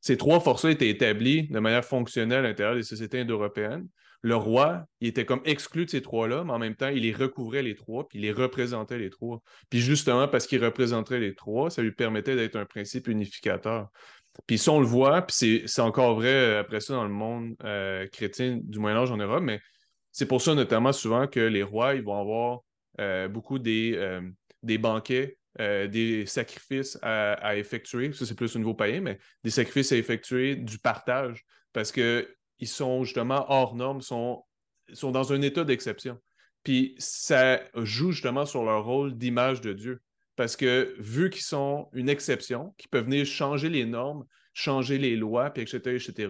Ces trois forces-là étaient établies de manière fonctionnelle à l'intérieur des sociétés indo-européennes. Le roi, il était comme exclu de ces trois-là, mais en même temps, il les recouvrait les trois, puis il les représentait les trois. Puis justement, parce qu'il représentait les trois, ça lui permettait d'être un principe unificateur. Puis ça, on le voit, puis c'est encore vrai euh, après ça dans le monde euh, chrétien du Moyen-Âge en Europe, mais c'est pour ça notamment souvent que les rois, ils vont avoir euh, beaucoup des, banquets des sacrifices à, effectuer. Ça, c'est plus au niveau païen, mais des sacrifices à effectuer, du partage, parce qu'ils sont justement hors normes, sont, sont dans un état d'exception. Puis ça joue justement sur leur rôle d'image de Dieu. Parce que vu qu'ils sont une exception, qui peuvent venir changer les normes, changer les lois, etc., etc.,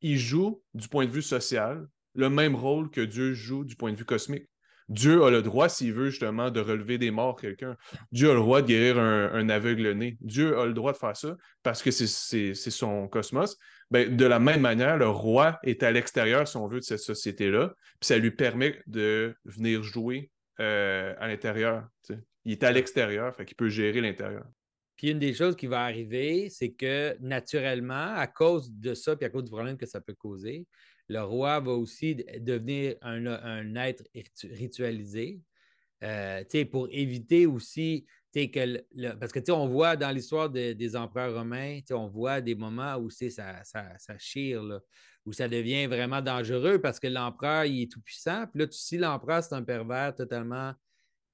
ils jouent du point de vue social le même rôle que Dieu joue du point de vue cosmique. Dieu a le droit, s'il veut justement, de relever des morts quelqu'un. Dieu a le droit de guérir un, aveugle-né. Dieu a le droit de faire ça parce que c'est son cosmos. Ben, de la même manière, le roi est à l'extérieur, si on veut, de cette société-là. Puis ça lui permet de venir jouer euh, à l'intérieur. Il est à l'extérieur, fait qu'il peut gérer l'intérieur. Puis une des choses qui va arriver, c'est que naturellement, à cause de ça, puis à cause du problème que ça peut causer, le roi va aussi devenir un, être ritualisé. Euh, pour éviter aussi que parce que on voit dans l'histoire des empereurs romains, on voit des moments où ça, ça, ça chire, où ça devient vraiment dangereux parce que l'empereur il est tout puissant. Puis là, si l'empereur c'est un pervers totalement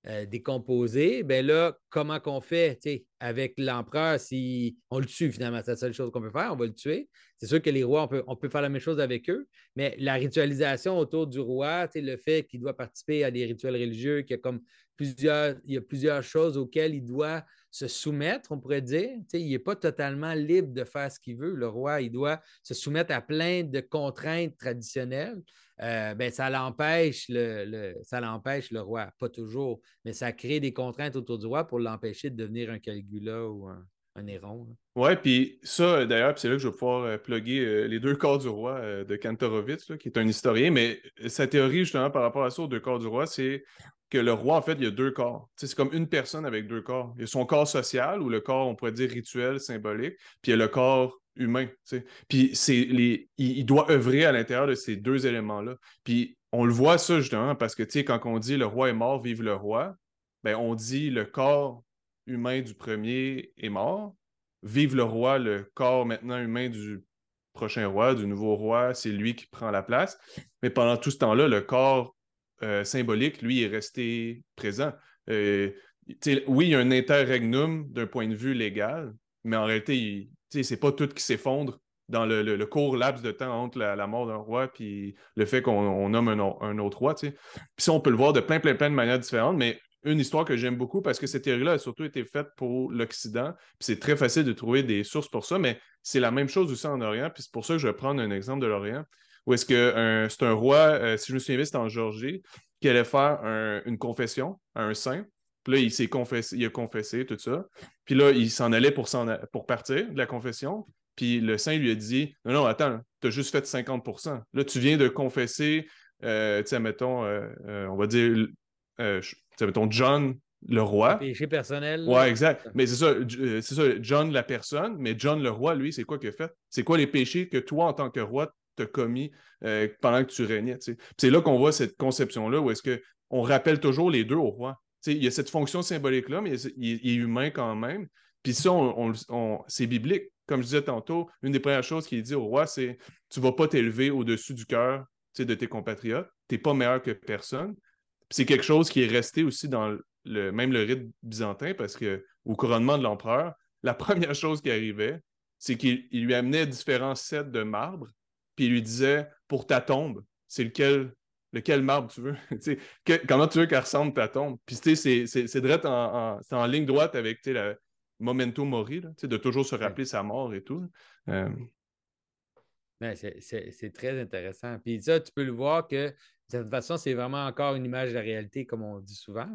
euh, décomposé, ben là, comment qu'on fait avec l'empereur si on le tue finalement? C'est la seule chose qu'on peut faire, on va le tuer. C'est sûr que les rois, on peut, on peut, faire la même chose avec eux, mais la ritualisation autour du roi, le fait qu'il doit participer à des rituels religieux, qu'il y a comme il y a plusieurs choses auxquelles il doit se soumettre, on pourrait dire. il n'est pas totalement libre de faire ce qu'il veut. Le roi, il doit se soumettre à plein de contraintes traditionnelles. Euh, ben, ça l'empêche le, ça l'empêche le roi, pas toujours, mais ça crée des contraintes autour du roi pour l'empêcher de devenir un Caligula ou un, un Néron. Oui, puis ça, d'ailleurs, c'est là que je vais pouvoir euh, plugger euh, les deux corps du roi de Kantorowicz, qui est un historien, mais sa théorie, justement, par rapport à ça, aux deux corps du roi, c'est que le roi, en fait, il y a deux corps. c'est comme une personne avec deux corps. Il y a son corps social, ou le corps, on pourrait dire rituel, symbolique, puis il y a le corps humain. Puis c'est les, il, doit œuvrer à l'intérieur de ces deux éléments-là. Puis on le voit ça justement parce que quand on dit le roi est mort, vive le roi, ben on dit le corps humain du premier est mort, vive le roi, le corps maintenant humain du prochain roi, du nouveau roi, c'est lui qui prend la place. Mais pendant tout ce temps-là, le corps euh, symbolique, lui, est resté présent. Euh, oui, il y a un interregnum d'un point de vue légal, mais en réalité, c'est pas tout qui s'effondre dans le, court laps de temps entre la, mort d'un roi puis le fait qu'on nomme un, autre roi. Puis ça, on peut le voir de plein, plein, plein de manières différentes, mais une histoire que j'aime beaucoup parce que cette théorie-là a surtout été faite pour l'Occident. C'est très facile de trouver des sources pour ça, mais c'est la même chose aussi en Orient. Puis c'est pour ça que je vais prendre un exemple de l'Orient, où est-ce que c'est un roi, euh, si je me souviens bien, c'était en Géorgie, qui allait faire une confession à un saint. Puis là, il s'est confessé, il a confessé, tout ça. Puis là, il s'en allait pour, partir de la confession. Puis le saint lui a dit Non, non, attends, tu as juste fait 50% Là, tu viens de confesser, euh, tu sais, mettons, euh, euh, on va dire, mettons, John, le roi. Péché personnel. Ouais, exact. Mais c'est ça, c'est ça, John, la personne, mais John, le roi, lui, c'est quoi qu'il a fait? C'est quoi les péchés que toi, en tant que roi, t'as commis pendant que tu régnais C'est là qu'on voit cette conception-là où est-ce qu'on rappelle toujours les deux au roi il y a cette fonction symbolique-là, mais il, est humain quand même. Puis ça, c'est biblique. Comme je disais tantôt, une des premières choses qu'il dit au roi, c'est tu ne vas pas t'élever au-dessus du cœur de tes compatriotes. Tu n'es pas meilleur que personne. C'est quelque chose qui est resté aussi dans le, même le rite byzantin, parce qu'au couronnement de l'empereur, la [laughs] première chose qui arrivait, c'est qu'il lui amenait différents sets de marbre, puis il lui disait Pour ta tombe, c'est lequel lequel marbre tu veux. [laughs] comment tu veux qu'elle ressemble ta tombe? Puis c'est direct en, en, en, ligne droite avec la, memento mori, de toujours se rappeler sa mort et tout. Euh, c'est très intéressant. Puis ça, tu peux le voir que de cette façon, c'est vraiment encore une image de la réalité, comme on dit souvent,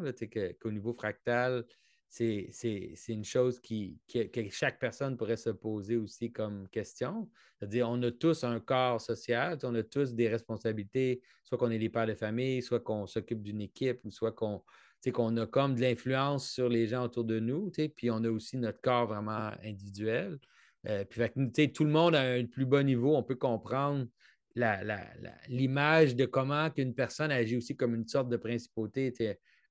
qu'au niveau fractal, c'est une chose qui, que chaque personne pourrait se poser aussi comme question. C'est-à-dire, on a tous un corps social, on a tous des responsabilités, soit qu'on est les pères de famille, soit qu'on s'occupe d'une équipe, ou soit qu'on qu'on a comme de l'influence sur les gens autour de nous, puis on a aussi notre corps vraiment individuel. Euh, puis tout le monde a un plus bas niveau, on peut comprendre l'image de comment qu'une personne agit aussi comme une sorte de principauté,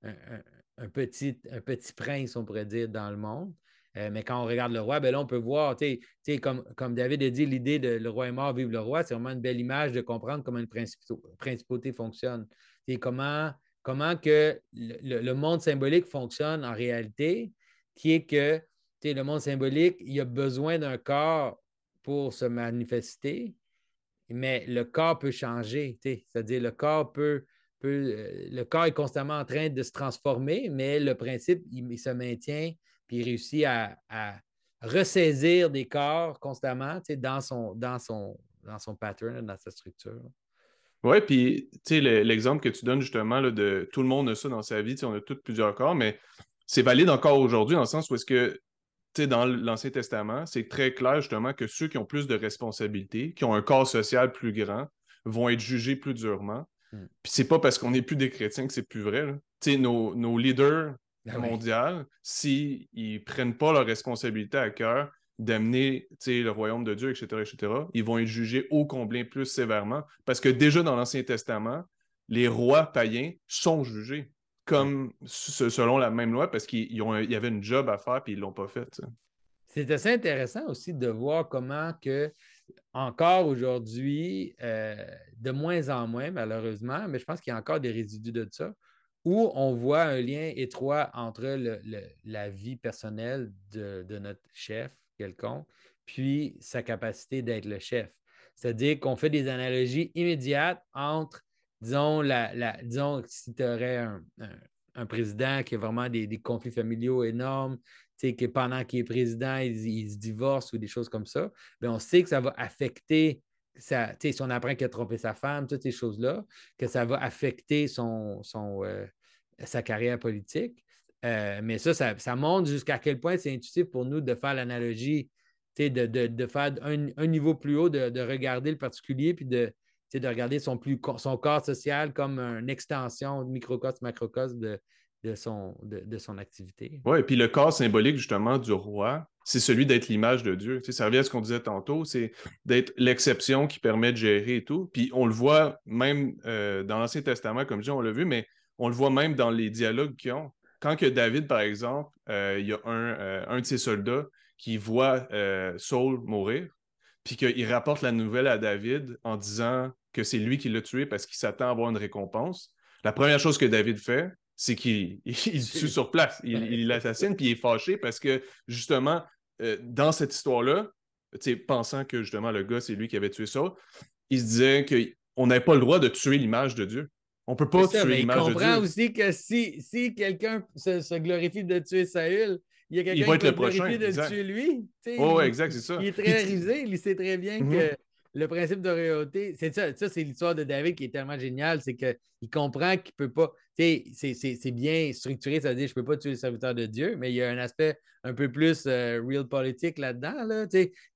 un, petit, un petit prince, on pourrait dire, dans le monde. Euh, mais quand on regarde le roi, ben là, on peut voir, comme, David a dit, l'idée de le roi est mort, vive le roi, c'est vraiment une belle image de comprendre comment une principauté fonctionne. Comment, comment que le, monde symbolique fonctionne en réalité, qui est que le monde symbolique, il a besoin d'un corps pour se manifester, mais le corps peut changer. C'est-à-dire le corps peut, euh, le corps est constamment en train de se transformer, mais le principe, il, se maintient, puis il réussit à, ressaisir des corps constamment dans son, dans, son, dans son pattern, dans sa structure. Oui, puis l'exemple que tu donnes justement là, de tout le monde a ça dans sa vie, on a tous plusieurs corps, mais c'est valide encore aujourd'hui dans le sens où est-ce que dans l'Ancien Testament, c'est très clair justement que ceux qui ont plus de responsabilités, qui ont un corps social plus grand, vont être jugés plus durement. Hmm. Puis c'est pas parce qu'on n'est plus des chrétiens que c'est plus vrai. Nos, nos, leaders ben mondiaux, s'ils ne prennent pas leurs responsabilités à cœur, d'amener le royaume de Dieu, etc., etc., ils vont être jugés ô combien plus sévèrement. Parce que déjà dans l'Ancien Testament, les rois païens sont jugés comme selon la même loi parce qu'il y avait une job à faire puis ils ne l'ont pas fait. C'est assez intéressant aussi de voir comment que encore aujourd'hui, euh, de moins en moins malheureusement, mais je pense qu'il y a encore des résidus de ça, où on voit un lien étroit entre la vie personnelle de, notre chef quelconque, puis sa capacité d'être le chef. C'est-à-dire qu'on fait des analogies immédiates entre, disons, la, disons si tu aurais un, président qui a vraiment des, conflits familiaux énormes, que pendant qu'il est président, il, se divorce ou des choses comme ça, bien, on sait que ça va affecter ça, si on apprend qu'il a trompé sa femme, toutes ces choses-là, que ça va affecter son, son euh, sa carrière politique. Euh, mais ça, ça, montre jusqu'à quel point c'est intuitif pour nous de faire l'analogie, de, de, faire un, niveau plus haut, de, regarder le particulier, puis de, de regarder son, plus, son corps social comme une extension, microcosme, macrocosme de, de, son, de, son activité. Oui, et puis le corps symbolique justement du roi, c'est celui d'être l'image de Dieu. ça revient à ce qu'on disait tantôt, c'est d'être l'exception qui permet de gérer et tout. Puis on le voit même euh, dans l'Ancien Testament, comme je dis, on l'a vu, mais on le voit même dans les dialogues qu'ils ont quand que David, par exemple, euh, il y a euh, un, de ses soldats qui voit Saul mourir, puis qu'il rapporte la nouvelle à David en disant que c'est lui qui l'a tué parce qu'il s'attend à avoir une récompense, la première chose que David fait, c'est qu'il [laughs] tue sur place. Il l'assassine, puis il est fâché parce que, justement, dans cette histoire-là, pensant que, justement, le gars, c'est lui qui avait tué Saul, il se disait qu'on n'avait pas le droit de tuer l'image de Dieu. On peut pas tuer l'image de Dieu. Il comprend aussi que si, si quelqu'un se, glorifie de tuer Saül, il y a quelqu'un qui va glorifie de le tuer lui. Oh, exact, c'est ça. Il est très risé, il sait très bien mhm. que le principe de royauté, c'est ça, ça c'est l'histoire de David qui est tellement géniale, c'est qu'il comprend qu'il ne peut pas, c'est bien structuré, ça veut dire je ne peux pas tuer le serviteur de Dieu, mais il y a un aspect un peu plus euh, real politique là-dedans, là,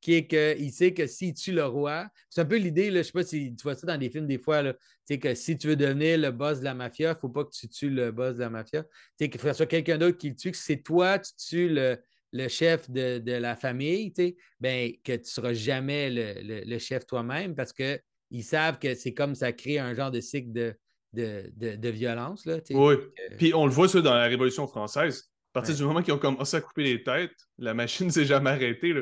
qui est qu'il sait que s'il tue le roi, c'est un peu l'idée, je ne sais pas si tu vois ça dans des films des fois, là, que si tu veux devenir le boss de la mafia, il ne faut pas que tu tues le boss de la mafia, qu'il faut que ce soit quelqu'un d'autre qui le tue, que c'est toi, tu tues le le chef de, la famille, ben, que tu ne seras jamais le, chef toi-même parce qu'ils savent que c'est comme ça crée un genre de cycle de, de, violence. Là, oui. Puis on le voit ça dans la Révolution française. À partir du moment qu'ils ont commencé à couper les têtes, la machine ne [laughs] s'est jamais arrêtée.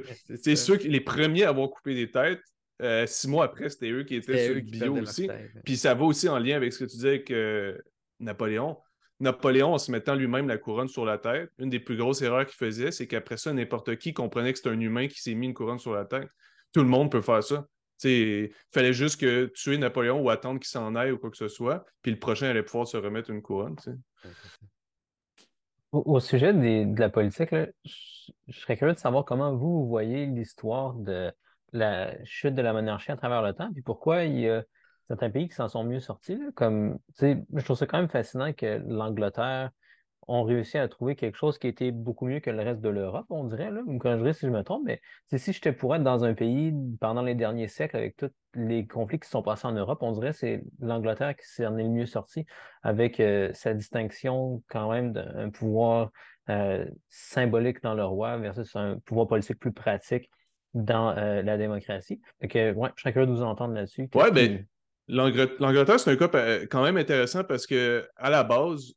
C'est ceux qui les premiers à avoir coupé des têtes. Euh, six mois après, c'était eux qui étaient sur le bio aussi. Puis ça va aussi en lien avec ce que tu disais avec euh, Napoléon. Napoléon, en se mettant lui-même la couronne sur la tête, une des plus grosses erreurs qu'il faisait, c'est qu'après ça, n'importe qui comprenait que c'est un humain qui s'est mis une couronne sur la tête. Tout le monde peut faire ça. Il fallait juste que tuer Napoléon ou attendre qu'il s'en aille ou quoi que ce soit, puis le prochain allait pouvoir se remettre une couronne. Au, sujet de la politique, je serais curieux de savoir comment vous, voyez l'histoire de la chute de la monarchie à travers le temps, puis pourquoi il y a certains pays qui s'en sont mieux sortis. comme, je trouve ça quand même fascinant que l'Angleterre ont réussi à trouver quelque chose qui était beaucoup mieux que le reste de l'Europe, on dirait, là, ou quand je dis si je me trompe, mais si j'étais pour être dans un pays pendant les derniers siècles avec tous les conflits qui sont passés en Europe, on dirait que c'est l'Angleterre qui s'en est le mieux sorti avec euh, sa distinction quand même d'un pouvoir euh, symbolique dans le roi versus un pouvoir politique plus pratique dans euh, la démocratie. Donc, ouais, je serais curieux de vous entendre là-dessus. Ouais, ben, L'Angleterre, c'est un cas euh, quand même intéressant parce que à la base,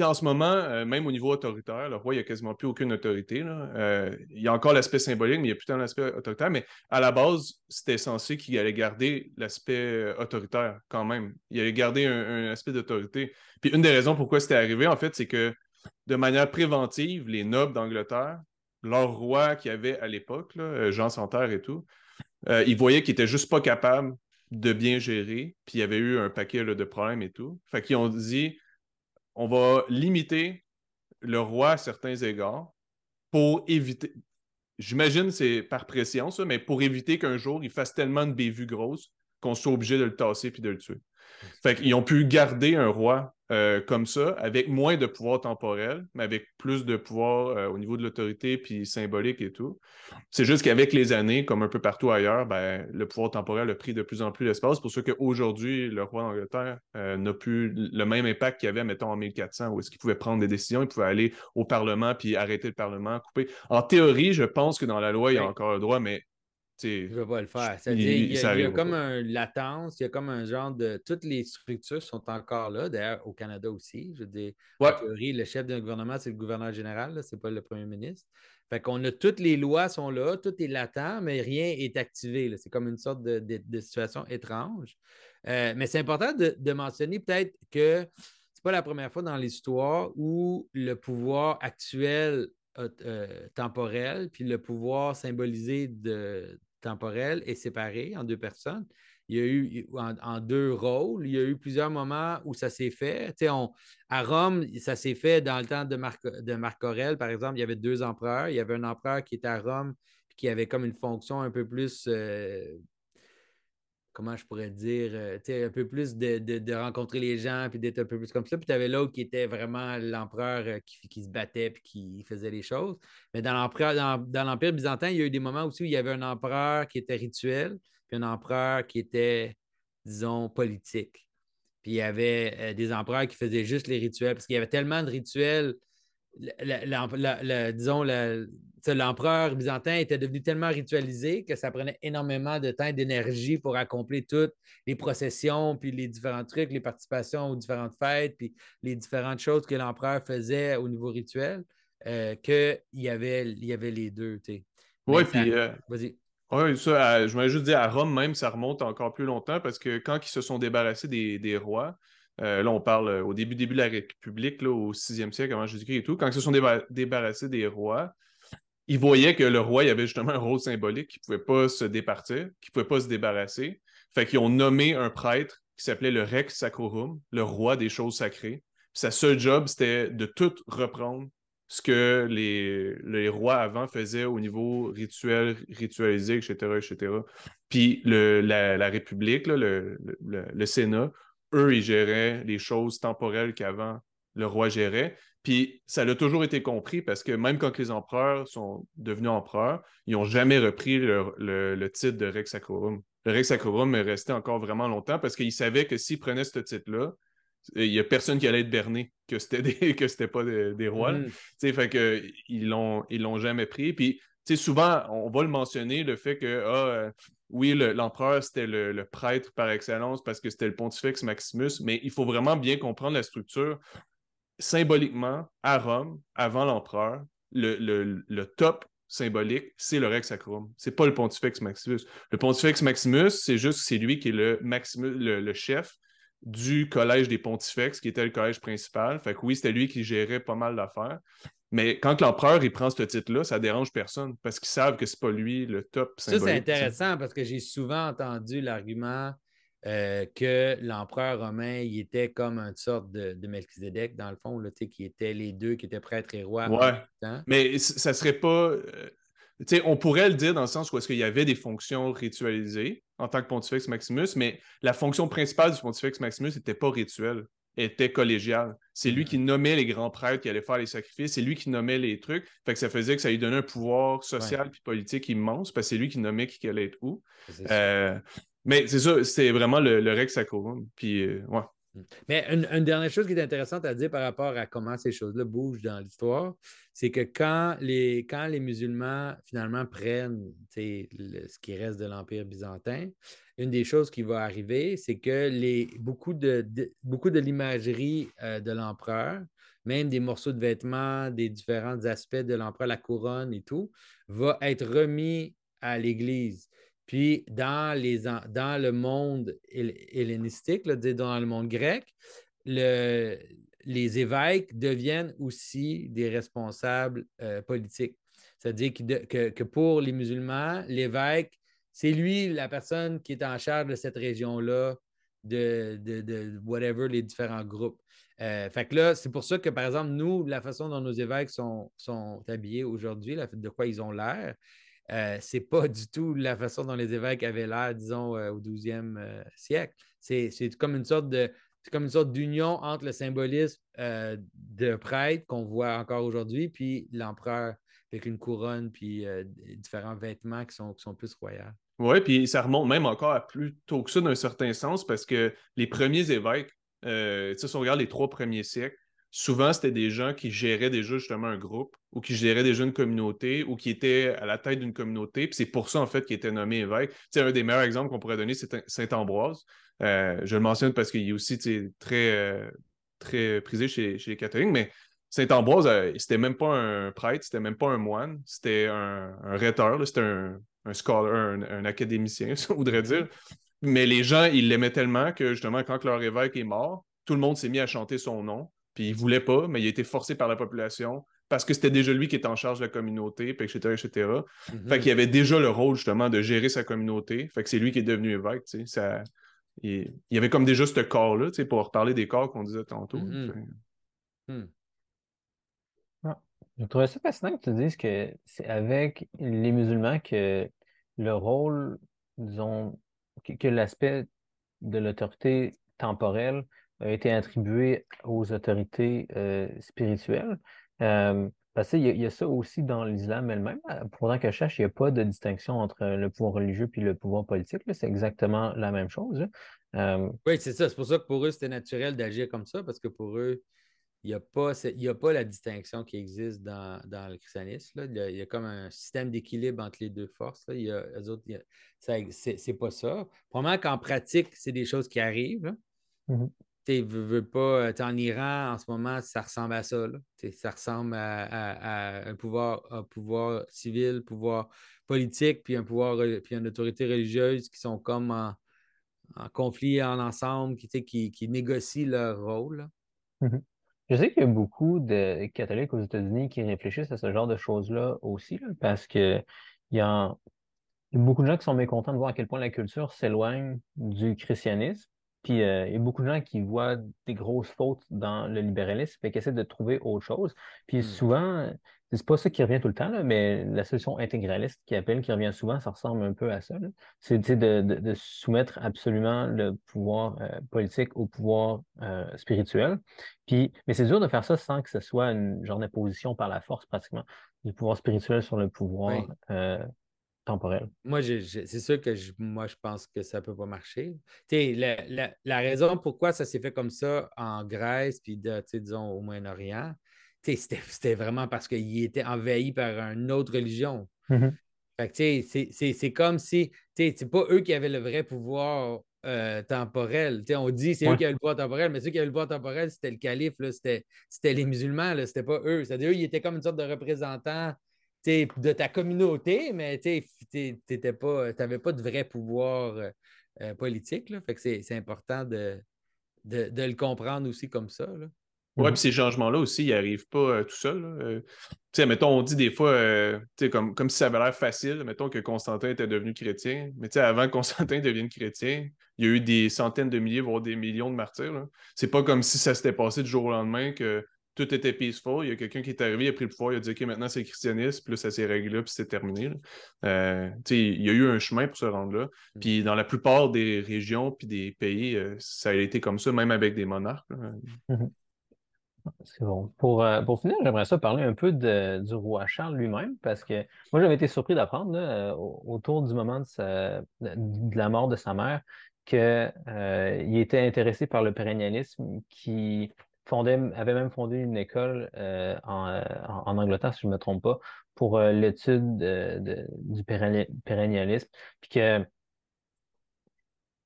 en ce moment, euh, même au niveau autoritaire, le roi, il n'y a quasiment plus aucune autorité. Euh, il y a encore l'aspect symbolique, mais il n'y a plus tant l'aspect autoritaire. Mais à la base, c'était censé qu'il allait garder l'aspect autoritaire quand même. Il allait garder un, aspect d'autorité. Puis une des raisons pourquoi c'était arrivé, en fait, c'est que de manière préventive, les nobles d'Angleterre, leur roi qui avait à l'époque, Jean Santerre et tout, ils voyaient qu'ils n'étaient juste pas capables de bien gérer, puis il y avait eu un paquet de problèmes et tout. Fait qu'ils ont dit on va limiter le roi à certains égards pour éviter. J'imagine c'est par pression, ça, mais pour éviter qu'un jour il fasse tellement de bévues grosses qu'on soit obligé de le tasser puis de le tuer. Fait qu'ils ont pu garder un roi euh, comme ça, avec moins de pouvoir temporel, mais avec plus de pouvoir euh, au niveau de l'autorité puis symbolique et tout. C'est juste qu'avec les années, comme un peu partout ailleurs, ben, le pouvoir temporel a pris de plus en plus d'espace. Pour ça qu'aujourd'hui, le roi d'Angleterre euh, n'a plus le même impact qu'il avait, mettons, en 1400, où est-ce qu'il pouvait prendre des décisions, il pouvait aller au Parlement puis arrêter le Parlement, couper. En théorie, je pense que dans la loi, il y a encore le droit, mais je ne vais pas le faire. il, y a, comme un latence, il y a comme un genre de. Toutes les structures sont encore là, d'ailleurs au Canada aussi. Je dis, en théorie, le chef d'un gouvernement, c'est le gouverneur général, ce n'est pas le premier ministre. Fait qu'on a toutes les lois sont là, tout est latent, mais rien est activé. C'est comme une sorte de, situation étrange. Euh, mais c'est important de, mentionner peut-être que ce n'est pas la première fois dans l'histoire où le pouvoir actuel euh, temporel, puis le pouvoir symbolisé de, temporel est séparé en deux personnes. Il y a eu en, deux rôles. Il y a eu plusieurs moments où ça s'est fait. À Rome, ça s'est fait dans le temps de Marc, de Marc Aurèle, par exemple. Il y avait deux empereurs. Il y avait un empereur qui était à Rome qui avait comme une fonction un peu plus euh, comment je pourrais dire, euh, un peu plus de, rencontrer les gens, puis d'être un peu plus comme ça. Puis tu avais l'autre qui était vraiment l'empereur euh, qui, se battait, puis qui faisait les choses. Mais dans l'Empire byzantin, il y a eu des moments aussi où il y avait un empereur qui était rituel, puis un empereur qui était, disons, politique. Puis il y avait euh, des empereurs qui faisaient juste les rituels, parce qu'il y avait tellement de rituels disons, l'empereur byzantin était devenu tellement ritualisé que ça prenait énormément de temps et d'énergie pour accomplir toutes les processions, puis les différents trucs, les participations aux différentes fêtes, puis les différentes choses que l'empereur faisait au niveau rituel, euh, qu'il y avait, y avait les deux. Oui, puis. Euh, vas-y. Oui, ça, je voulais juste dire, à Rome même, ça remonte encore plus longtemps parce que quand ils se sont débarrassés des rois, euh, là, on parle euh, au début, début de la République, au 6e siècle avant Jésus-Christ et tout. Quand ils se sont débarrassés des rois, ils voyaient que le roi il avait justement un rôle symbolique qui ne pouvait pas se départir, qui ne pouvait pas se débarrasser. Fait qu'ils ont nommé un prêtre qui s'appelait le Rex Sacrorum, le roi des choses sacrées. sa seul job, c'était de tout reprendre ce que les, rois avant faisaient au niveau rituel, ritualisé, etc., etc. Puis la, République, le, Sénat, eux, ils géraient les choses temporelles qu'avant le roi gérait. Puis ça a toujours été compris parce que même quand les empereurs sont devenus empereurs, ils n'ont jamais repris le, titre de Rex Sacrorum. Le Rex Sacrorum est resté encore vraiment longtemps parce qu'ils savaient que s'ils prenaient ce titre-là, il n'y a personne qui allait être berné, que c'était des, [laughs] que c'était pas des, rois. Mm. Fait que ils l'ont, ils l'ont jamais pris. Puis souvent, on va le mentionner, le fait que ah, euh, oui, l'empereur, c'était le, prêtre par excellence parce que c'était le pontifex Maximus, mais il faut vraiment bien comprendre la structure. Symboliquement, à Rome, avant l'empereur, le, top symbolique, c'est le Rex Sacrum. C'est pas le pontifex Maximus. Le pontifex Maximus, c'est juste c'est lui qui est le, Maximus, le, chef du collège des pontifex, qui était le collège principal. Fait que oui, c'était lui qui gérait pas mal d'affaires. Mais quand l'empereur il prend ce titre-là, ça dérange personne parce qu'ils savent que c'est pas lui le top symbolique. Ça, c'est intéressant parce que j'ai souvent entendu l'argument euh, que l'empereur romain, il était comme une sorte de, de Melchizedek, dans le fond, là, qui étaient les deux, qui étaient prêtres et rois. Ouais. Mais ça serait pas. Euh, on pourrait le dire dans le sens où est-ce qu'il y avait des fonctions ritualisées en tant que pontifex Maximus, mais la fonction principale du pontifex Maximus n'était pas rituelle, était collégiale. C'est lui qui nommait les grands prêtres qui allaient faire les sacrifices, c'est lui qui nommait les trucs. Fait que ça faisait que ça lui donnait un pouvoir social et politique immense, parce que c'est lui qui nommait qui allait être où. Euh, mais c'est ça, c'est vraiment le, le Rex Sacrorum. Puis, euh, ouais. Mm. Mais une, dernière chose qui est intéressante à dire par rapport à comment ces choses-là bougent dans l'histoire, c'est que quand les, musulmans finalement prennent ce qui reste de l'Empire byzantin, une des choses qui va arriver, c'est que les, beaucoup de, beaucoup de l'imagerie euh, de l'empereur, même des morceaux de vêtements, des différents aspects de l'empereur, la couronne et tout, va être remis à l'Église. Puis dans, le monde hellénistique, dans le monde grec, les évêques deviennent aussi des responsables euh, politiques. C'est-à-dire que, pour les musulmans, l'évêque, c'est lui la personne qui est en charge de cette région-là, de, whatever, les différents groupes. Euh, fait que là, c'est pour ça que, par exemple, nous, la façon dont nos évêques sont habillés aujourd'hui, de quoi ils ont l'air, euh, c'est pas du tout la façon dont les évêques avaient l'air, disons, euh, au 12e euh, siècle. C'est comme une sorte de comme une sorte d'union entre le symbolisme de prêtre qu'on voit encore aujourd'hui, puis l'empereur avec une couronne, puis différents vêtements qui sont, qui sont plus royaux. Oui, puis ça remonte même encore à plus tôt que ça d'un certain sens, parce que les premiers évêques, si on regarde les trois premiers siècles, souvent, c'était des gens qui géraient déjà justement un groupe ou qui géraient déjà une communauté ou qui étaient à la tête d'une communauté. Puis c'est pour ça, en fait, qu'ils étaient nommés évêques. sais, un des meilleurs exemples qu'on pourrait donner, c'est Saint-Ambroise. Euh, je le mentionne parce qu'il est aussi très, euh, très prisé chez, les catholiques, mais Saint-Ambroise, euh, c'était même pas un prêtre, c'était même pas un moine, c'était un, un c'était un, un scholar, un, académicien, [laughs] ça voudrait dire. Mais les gens, ils l'aimaient tellement que justement, quand leur évêque est mort, tout le monde s'est mis à chanter son nom. Puis il voulait pas, mais il a été forcé par la population parce que c'était déjà lui qui était en charge de la communauté, puis etc., etc. Fait qu'il avait déjà le rôle, justement, de gérer sa communauté. Fait que c'est lui qui est devenu évêque, tu sais. Ça... Il... y avait comme déjà ce corps-là, tu sais, pour reparler des corps qu'on disait tantôt. Mhm. Hmm. Ah, je trouvais ça fascinant que tu dises que c'est avec les musulmans que le rôle, disons, que l'aspect de l'autorité temporelle a été attribué aux autorités euh, spirituelles. Euh, parce qu'il y, a ça aussi dans l'islam elle-même. Pourtant que je cherche, il n'y a pas de distinction entre le pouvoir religieux et le pouvoir politique. C'est exactement la même chose. Euh, oui, c'est ça. C'est pour ça que pour eux, c'était naturel d'agir comme ça, parce que pour eux, il n'y a, pas, a pas la distinction qui existe dans, le christianisme. Il, y a, comme un système d'équilibre entre les deux forces. Il y a, c'est, pas ça. Probablement qu'en pratique, c'est des choses qui arrivent. Tu veux, pas, euh, en Iran, en ce moment, ça ressemble à ça. Ça ressemble à, un, pouvoir, un pouvoir civil, pouvoir politique, puis un pouvoir, puis une autorité religieuse qui sont comme en, conflit en ensemble, qui, qui, qui négocient leur rôle. Mm-hmm. Je sais qu'il y a beaucoup de catholiques aux États-Unis qui réfléchissent à ce genre de choses-là aussi, parce qu'il y a beaucoup de gens qui sont mécontents de voir à quel point la culture s'éloigne du christianisme. Puis euh, il y a beaucoup de gens qui voient des grosses fautes dans le libéralisme et qui essaient de trouver autre chose. Puis hmm. souvent, c'est pas ça qui revient tout le temps, mais la solution intégraliste qui appelle, qui revient souvent, ça ressemble un peu à ça. C'est de, soumettre absolument le pouvoir euh, politique au pouvoir euh, spirituel. Puis, mais c'est dur de faire ça sans que ce soit une genre d'imposition par la force pratiquement du pouvoir spirituel sur le pouvoir temporel. Moi, c'est sûr que je, moi, je pense que ça ne peut pas marcher. La, la, la, raison pourquoi ça s'est fait comme ça en Grèce, puis disons au Moyen-Orient, c'était vraiment parce qu'il était envahi par une autre religion. Mm-hmm. c'est comme si, c'est pas eux qui avaient le vrai pouvoir euh, temporel. on dit c'est eux qui avaient le pouvoir temporel, mais ceux qui avaient le pouvoir temporel, c'était le calife, c'était les musulmans, c'était pas eux. C'est-à-dire, eux, ils étaient comme une sorte de représentants de ta communauté, mais tu n'avais pas, pas de vrai pouvoir euh, euh, politique. Là. Fait que c'est important de, de, le comprendre aussi comme ça. Là. Oui, puis ces changements-là aussi, ils n'arrivent pas euh, tout seuls. Euh, tu sais, mettons, on dit des fois, euh, tu sais, comme, comme si ça avait l'air facile, mettons que Constantin était devenu chrétien. Mais tu sais, avant que Constantin [laughs] devienne chrétien, il y a eu des centaines de milliers, voire des millions de martyrs. C'est pas comme si ça s'était passé du jour au lendemain que tout était peaceful. Il y a quelqu'un qui est arrivé, il a pris le pouvoir, il a dit OK, maintenant c'est christianisme, puis là, ça s'est réglé, puis c'est terminé. Euh, il y a eu un chemin pour se rendre là. Mm. Puis dans la plupart des régions puis des pays, euh, ça a été comme ça, même avec des monarques. Mm-hmm. C'est bon. Pour, euh, pour finir, j'aimerais ça parler un peu du roi Charles lui-même, parce que moi, j'avais été surpris d'apprendre autour du moment de, de, la mort de sa mère qu'il était intéressé par le pérennialisme qui avait même fondé une école euh, euh, en, Angleterre, si je ne me trompe pas, pour euh, l'étude du pérennialisme. Puis que,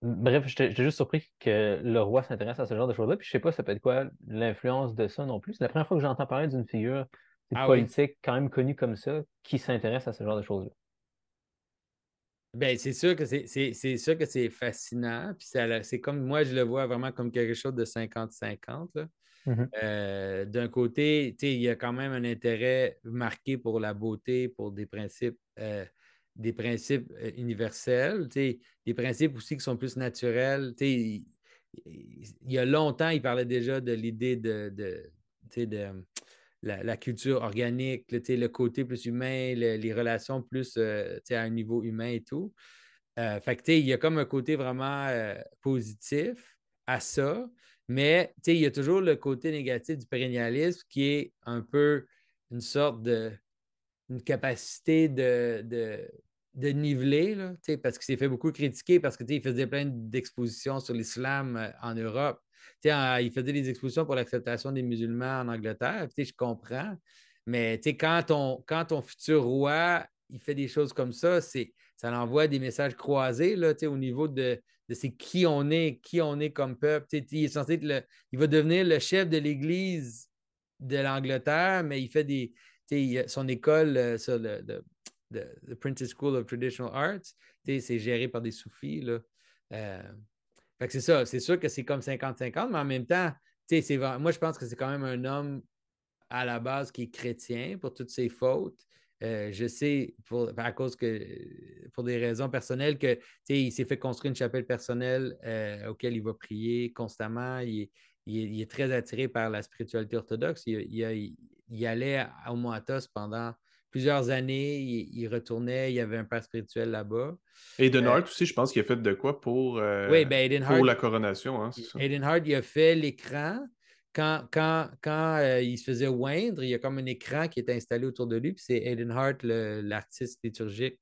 bref, j'étais juste surpris que le roi s'intéresse à ce genre de choses-là. Puis je ne sais pas, ça peut être quoi l'influence de ça non plus. C'est la première fois que j'entends parler d'une figure ah politique quand même connue comme ça qui s'intéresse à ce genre de choses-là. Ben, c'est sûr que c'est sûr que c'est fascinant. Puis c'est comme moi, je le vois vraiment comme quelque chose de 50-50. Mmh euh, d'un côté, il y a quand même un intérêt marqué pour la beauté, pour des principes, euh, des principes euh, universels, des principes aussi qui sont plus naturels. Il, y a longtemps, il parlait déjà de l'idée de, de, la, culture organique, le, côté plus humain, les relations plus à un niveau humain et tout. fait il y a comme un côté vraiment positif à ça. Mais il y a toujours le côté négatif du pérennialisme qui est un peu une sorte de une capacité de, de, niveler, là, parce qu'il s'est fait beaucoup critiquer parce qu'il faisait plein d'expositions sur l'islam euh, en Europe. il faisait des expositions pour l'acceptation des musulmans en Angleterre. Je comprends. Mais quand ton, quand ton futur roi il fait des choses comme ça, ça envoie des messages croisés là, au niveau de, de c'est qui on est, qui on est comme peuple. il est censé être le, il va devenir le chef de l'Église de l'Angleterre, mais il fait des. son école, euh, ça, le, le, Princess School of Traditional Arts, c'est géré par des soufis. Là. Euh, c'est ça, c'est sûr que c'est comme 50-50, mais en même temps, moi je pense que c'est quand même un homme à la base qui est chrétien pour toutes ses fautes. Euh, je sais, pour, à cause que, pour des raisons personnelles, que il s'est fait construire une chapelle personnelle euh, auquel il va prier constamment. Il, est très attiré par la spiritualité orthodoxe. Il, allait au Moatos pendant plusieurs années. Il, retournait, il y avait un père spirituel là-bas. Aiden euh, Hart aussi, je pense qu'il a fait de quoi pour, ben, pour la coronation. Hein, Aiden Hart, il a fait l'écran quand, quand, quand euh, il se faisait oindre, il y a comme un écran qui est installé autour de lui, puis c'est Aiden Hart, l'artiste liturgique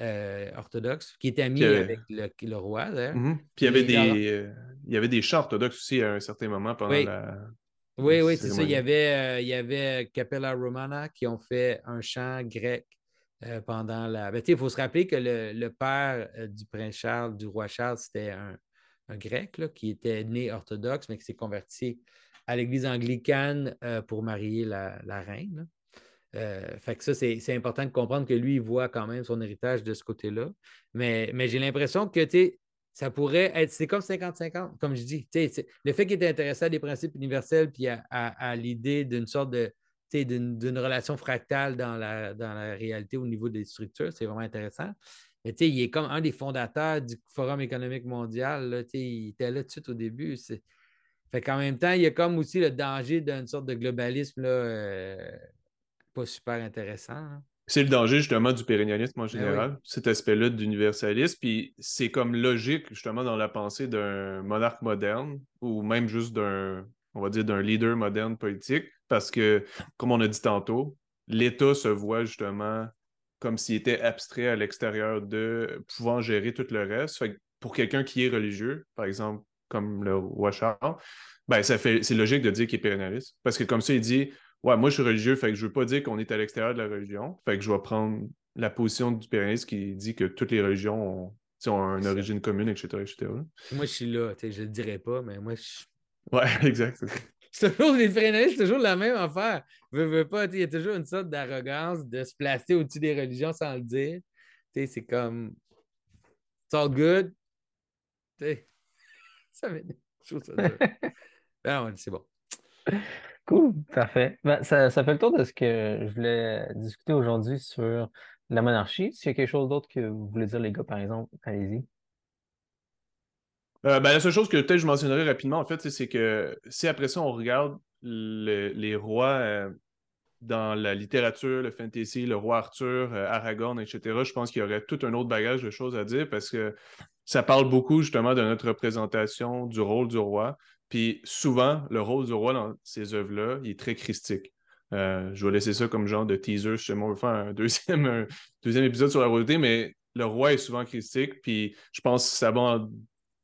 euh, orthodoxe, qui était ami avec le, roi. Mm-hmm. Puis il y, avait des, euh, il y avait des chants orthodoxes aussi à un certain moment pendant la. Oui, oui, c'est ça. Il y, avait, il y avait Capella Romana qui ont fait un chant grec pendant la. Ben, il faut se rappeler que le, père du prince Charles, du roi Charles, c'était un, grec qui était né orthodoxe, mais qui s'est converti à l'église anglicane euh, pour marier la, reine. Euh, fait que ça, c'est important de comprendre que lui, il voit quand même son héritage de ce côté-là. Mais, mais j'ai l'impression que ça pourrait être, c'est comme 50-50, comme je dis. Le fait qu'il est intéressé à des principes universels puis à, l'idée d'une sorte de d'une relation fractale dans la, dans la réalité au niveau des structures, c'est vraiment intéressant. Mais il est comme un des fondateurs du Forum économique mondial. Il était là tout de suite au début. Fait qu'en même temps, il y a comme aussi le danger d'une sorte de globalisme là, euh, pas super intéressant. Hein. C'est le danger justement du pérennialisme en ben général, cet aspect-là d'universalisme. Puis c'est comme logique justement dans la pensée d'un monarque moderne ou même juste d'un, on va dire, d'un leader moderne politique. Parce que, comme on a dit tantôt, l'État se voit justement comme s'il était abstrait à l'extérieur de pouvant gérer tout le reste. Fait que pour quelqu'un qui est religieux, par exemple, comme le roi Charles, ben, ça fait, c'est logique de dire qu'il est pérennialiste. Parce que comme ça, il dit Ouais, moi je suis religieux, fait que je veux pas dire qu'on est à l'extérieur de la religion. Fait que je vais prendre la position du pérennialiste qui dit que toutes les religions ont, ont une origine commune, etc., etc. Moi, je suis là, je le dirais pas, mais moi, je. Ouais, [laughs] exact. [laughs] C'est toujours, les pérennialistes, c'est toujours la même affaire. Veux, pas, il y a toujours une sorte d'arrogance de se placer au-dessus des religions sans le dire. C'est comme. It's all good. Ça m'énerve. [laughs] Ah c'est bon. Cool, parfait. Ben, ça, ça fait le tour de ce que je voulais discuter aujourd'hui sur la monarchie. S'il y a quelque chose d'autre que vous voulez dire, les gars, par exemple, allez-y. Euh, ben, la seule chose que peut-être je mentionnerai rapidement, en fait, c'est que si après ça, on regarde les rois euh, dans la littérature, le fantasy, le roi Arthur, euh, Aragorn, etc., je pense qu'il y aurait tout un autre bagage de choses à dire parce que ça parle beaucoup justement de notre représentation du rôle du roi. Puis souvent, le rôle du roi dans ces œuvres-là, il est très christique. je vais laisser ça comme genre de teaser. Sais on va faire un deuxième, [laughs] deuxième épisode sur la royauté, mais le roi est souvent christique. Puis je pense que ça va en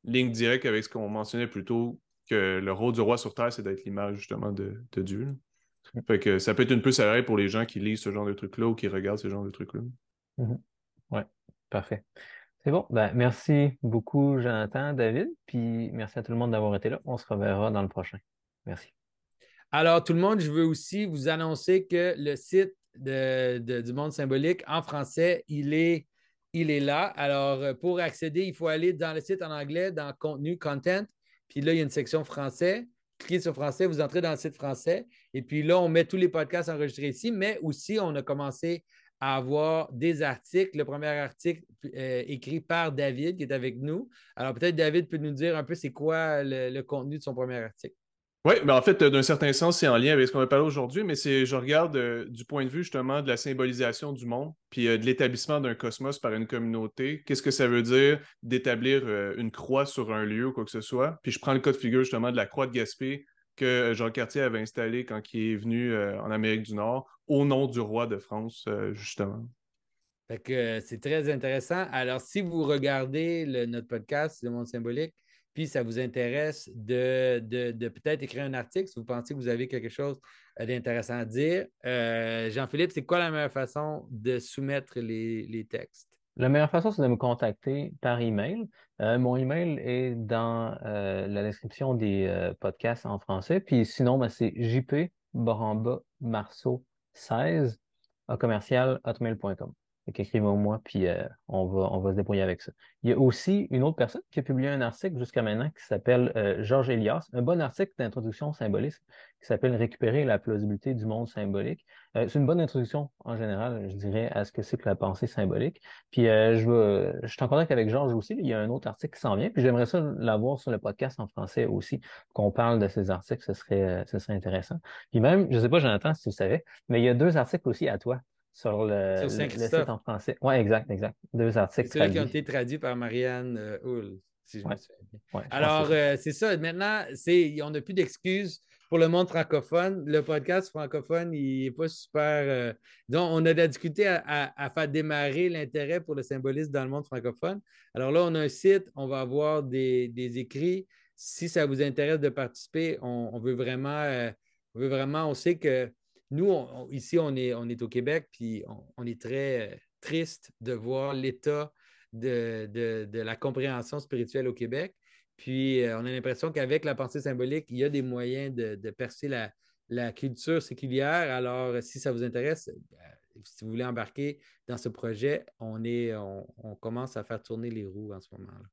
ligne directe avec ce qu'on mentionnait plus tôt, que le rôle du roi sur Terre, c'est d'être l'image justement de, Dieu. Fait que ça peut être une peu à pour les gens qui lisent ce genre de trucs-là ou qui regardent ce genre de trucs-là. Mm-hmm. Oui, parfait. C'est bon. Ben, merci beaucoup, Jonathan, David. Puis merci à tout le monde d'avoir été là. On se reverra dans le prochain. Merci. Alors, tout le monde, je veux aussi vous annoncer que le site du monde symbolique en français, il est il est là. Alors, pour accéder, il faut aller dans le site en anglais, dans contenu, content. Puis là, il y a une section français. Cliquez sur français, vous entrez dans le site français. Et puis là, on met tous les podcasts enregistrés ici, mais aussi, on a commencé à avoir des articles. Le premier article euh, écrit par David qui est avec nous. Alors, peut-être David peut nous dire un peu c'est quoi le contenu de son premier article. Oui, mais en fait, d'un certain sens, c'est en lien avec ce qu'on va parler aujourd'hui, mais c'est, je regarde euh, du point de vue justement de la symbolisation du monde, puis euh, de l'établissement d'un cosmos par une communauté. Qu'est-ce que ça veut dire d'établir euh, une croix sur un lieu ou quoi que ce soit? Puis je prends le cas de figure justement de la croix de Gaspé que Jean Cartier avait installée quand il est venu en Amérique du Nord au nom du roi de France, justement. Fait que c'est très intéressant. Alors, si vous regardez notre podcast, Le Monde symbolique, puis ça vous intéresse de, peut-être écrire un article si vous pensez que vous avez quelque chose euh, d'intéressant à dire. Euh, Jean-Philippe, c'est quoi la meilleure façon de soumettre les, textes? La meilleure façon, c'est de me contacter par email. Euh, mon email est dans la description des podcasts en français. Puis sinon, ben, c'est jp marceau 16 à commercial hotmail.com écrivez-moi, puis euh, on, va, on va se débrouiller avec ça. Il y a aussi une autre personne qui a publié un article jusqu'à maintenant qui s'appelle euh, Georges Elias, un bon article d'introduction symbolisme qui s'appelle Récupérer la plausibilité du monde symbolique. Euh, c'est une bonne introduction en général, je dirais, à ce que c'est que la pensée symbolique. Puis je, je suis en contact avec Georges aussi, il y a un autre article qui s'en vient, puis j'aimerais ça l'avoir sur le podcast en français aussi, qu'on parle de ces articles, ce serait, ce serait intéressant. Puis même, je ne sais pas, Jonathan, si tu savais, mais il y a deux articles aussi à toi sur le, site en français. Oui, exact, exact. Deux articles. C'est qui ont été traduits par Marianne euh, Hull, si je me souviens bien. Alors, euh, c'est ça. Maintenant, on n'a plus d'excuses pour le monde francophone. Le podcast francophone, il n'est pas super. Euh, donc, on a de la difficulté à, faire démarrer l'intérêt pour le symbolisme dans le monde francophone. Alors là, on a un site, on va avoir des, écrits. Si ça vous intéresse de participer, on, veut vraiment, on veut vraiment, on sait que nous, ici, on est, au Québec, puis on, est très euh, triste de voir l'état de, la compréhension spirituelle au Québec. Puis, euh, on a l'impression qu'avec la pensée symbolique, il y a des moyens de, percer la, culture séculière. Alors, si ça vous intéresse, euh, si vous voulez embarquer dans ce projet, on, on, commence à faire tourner les roues en ce moment-là.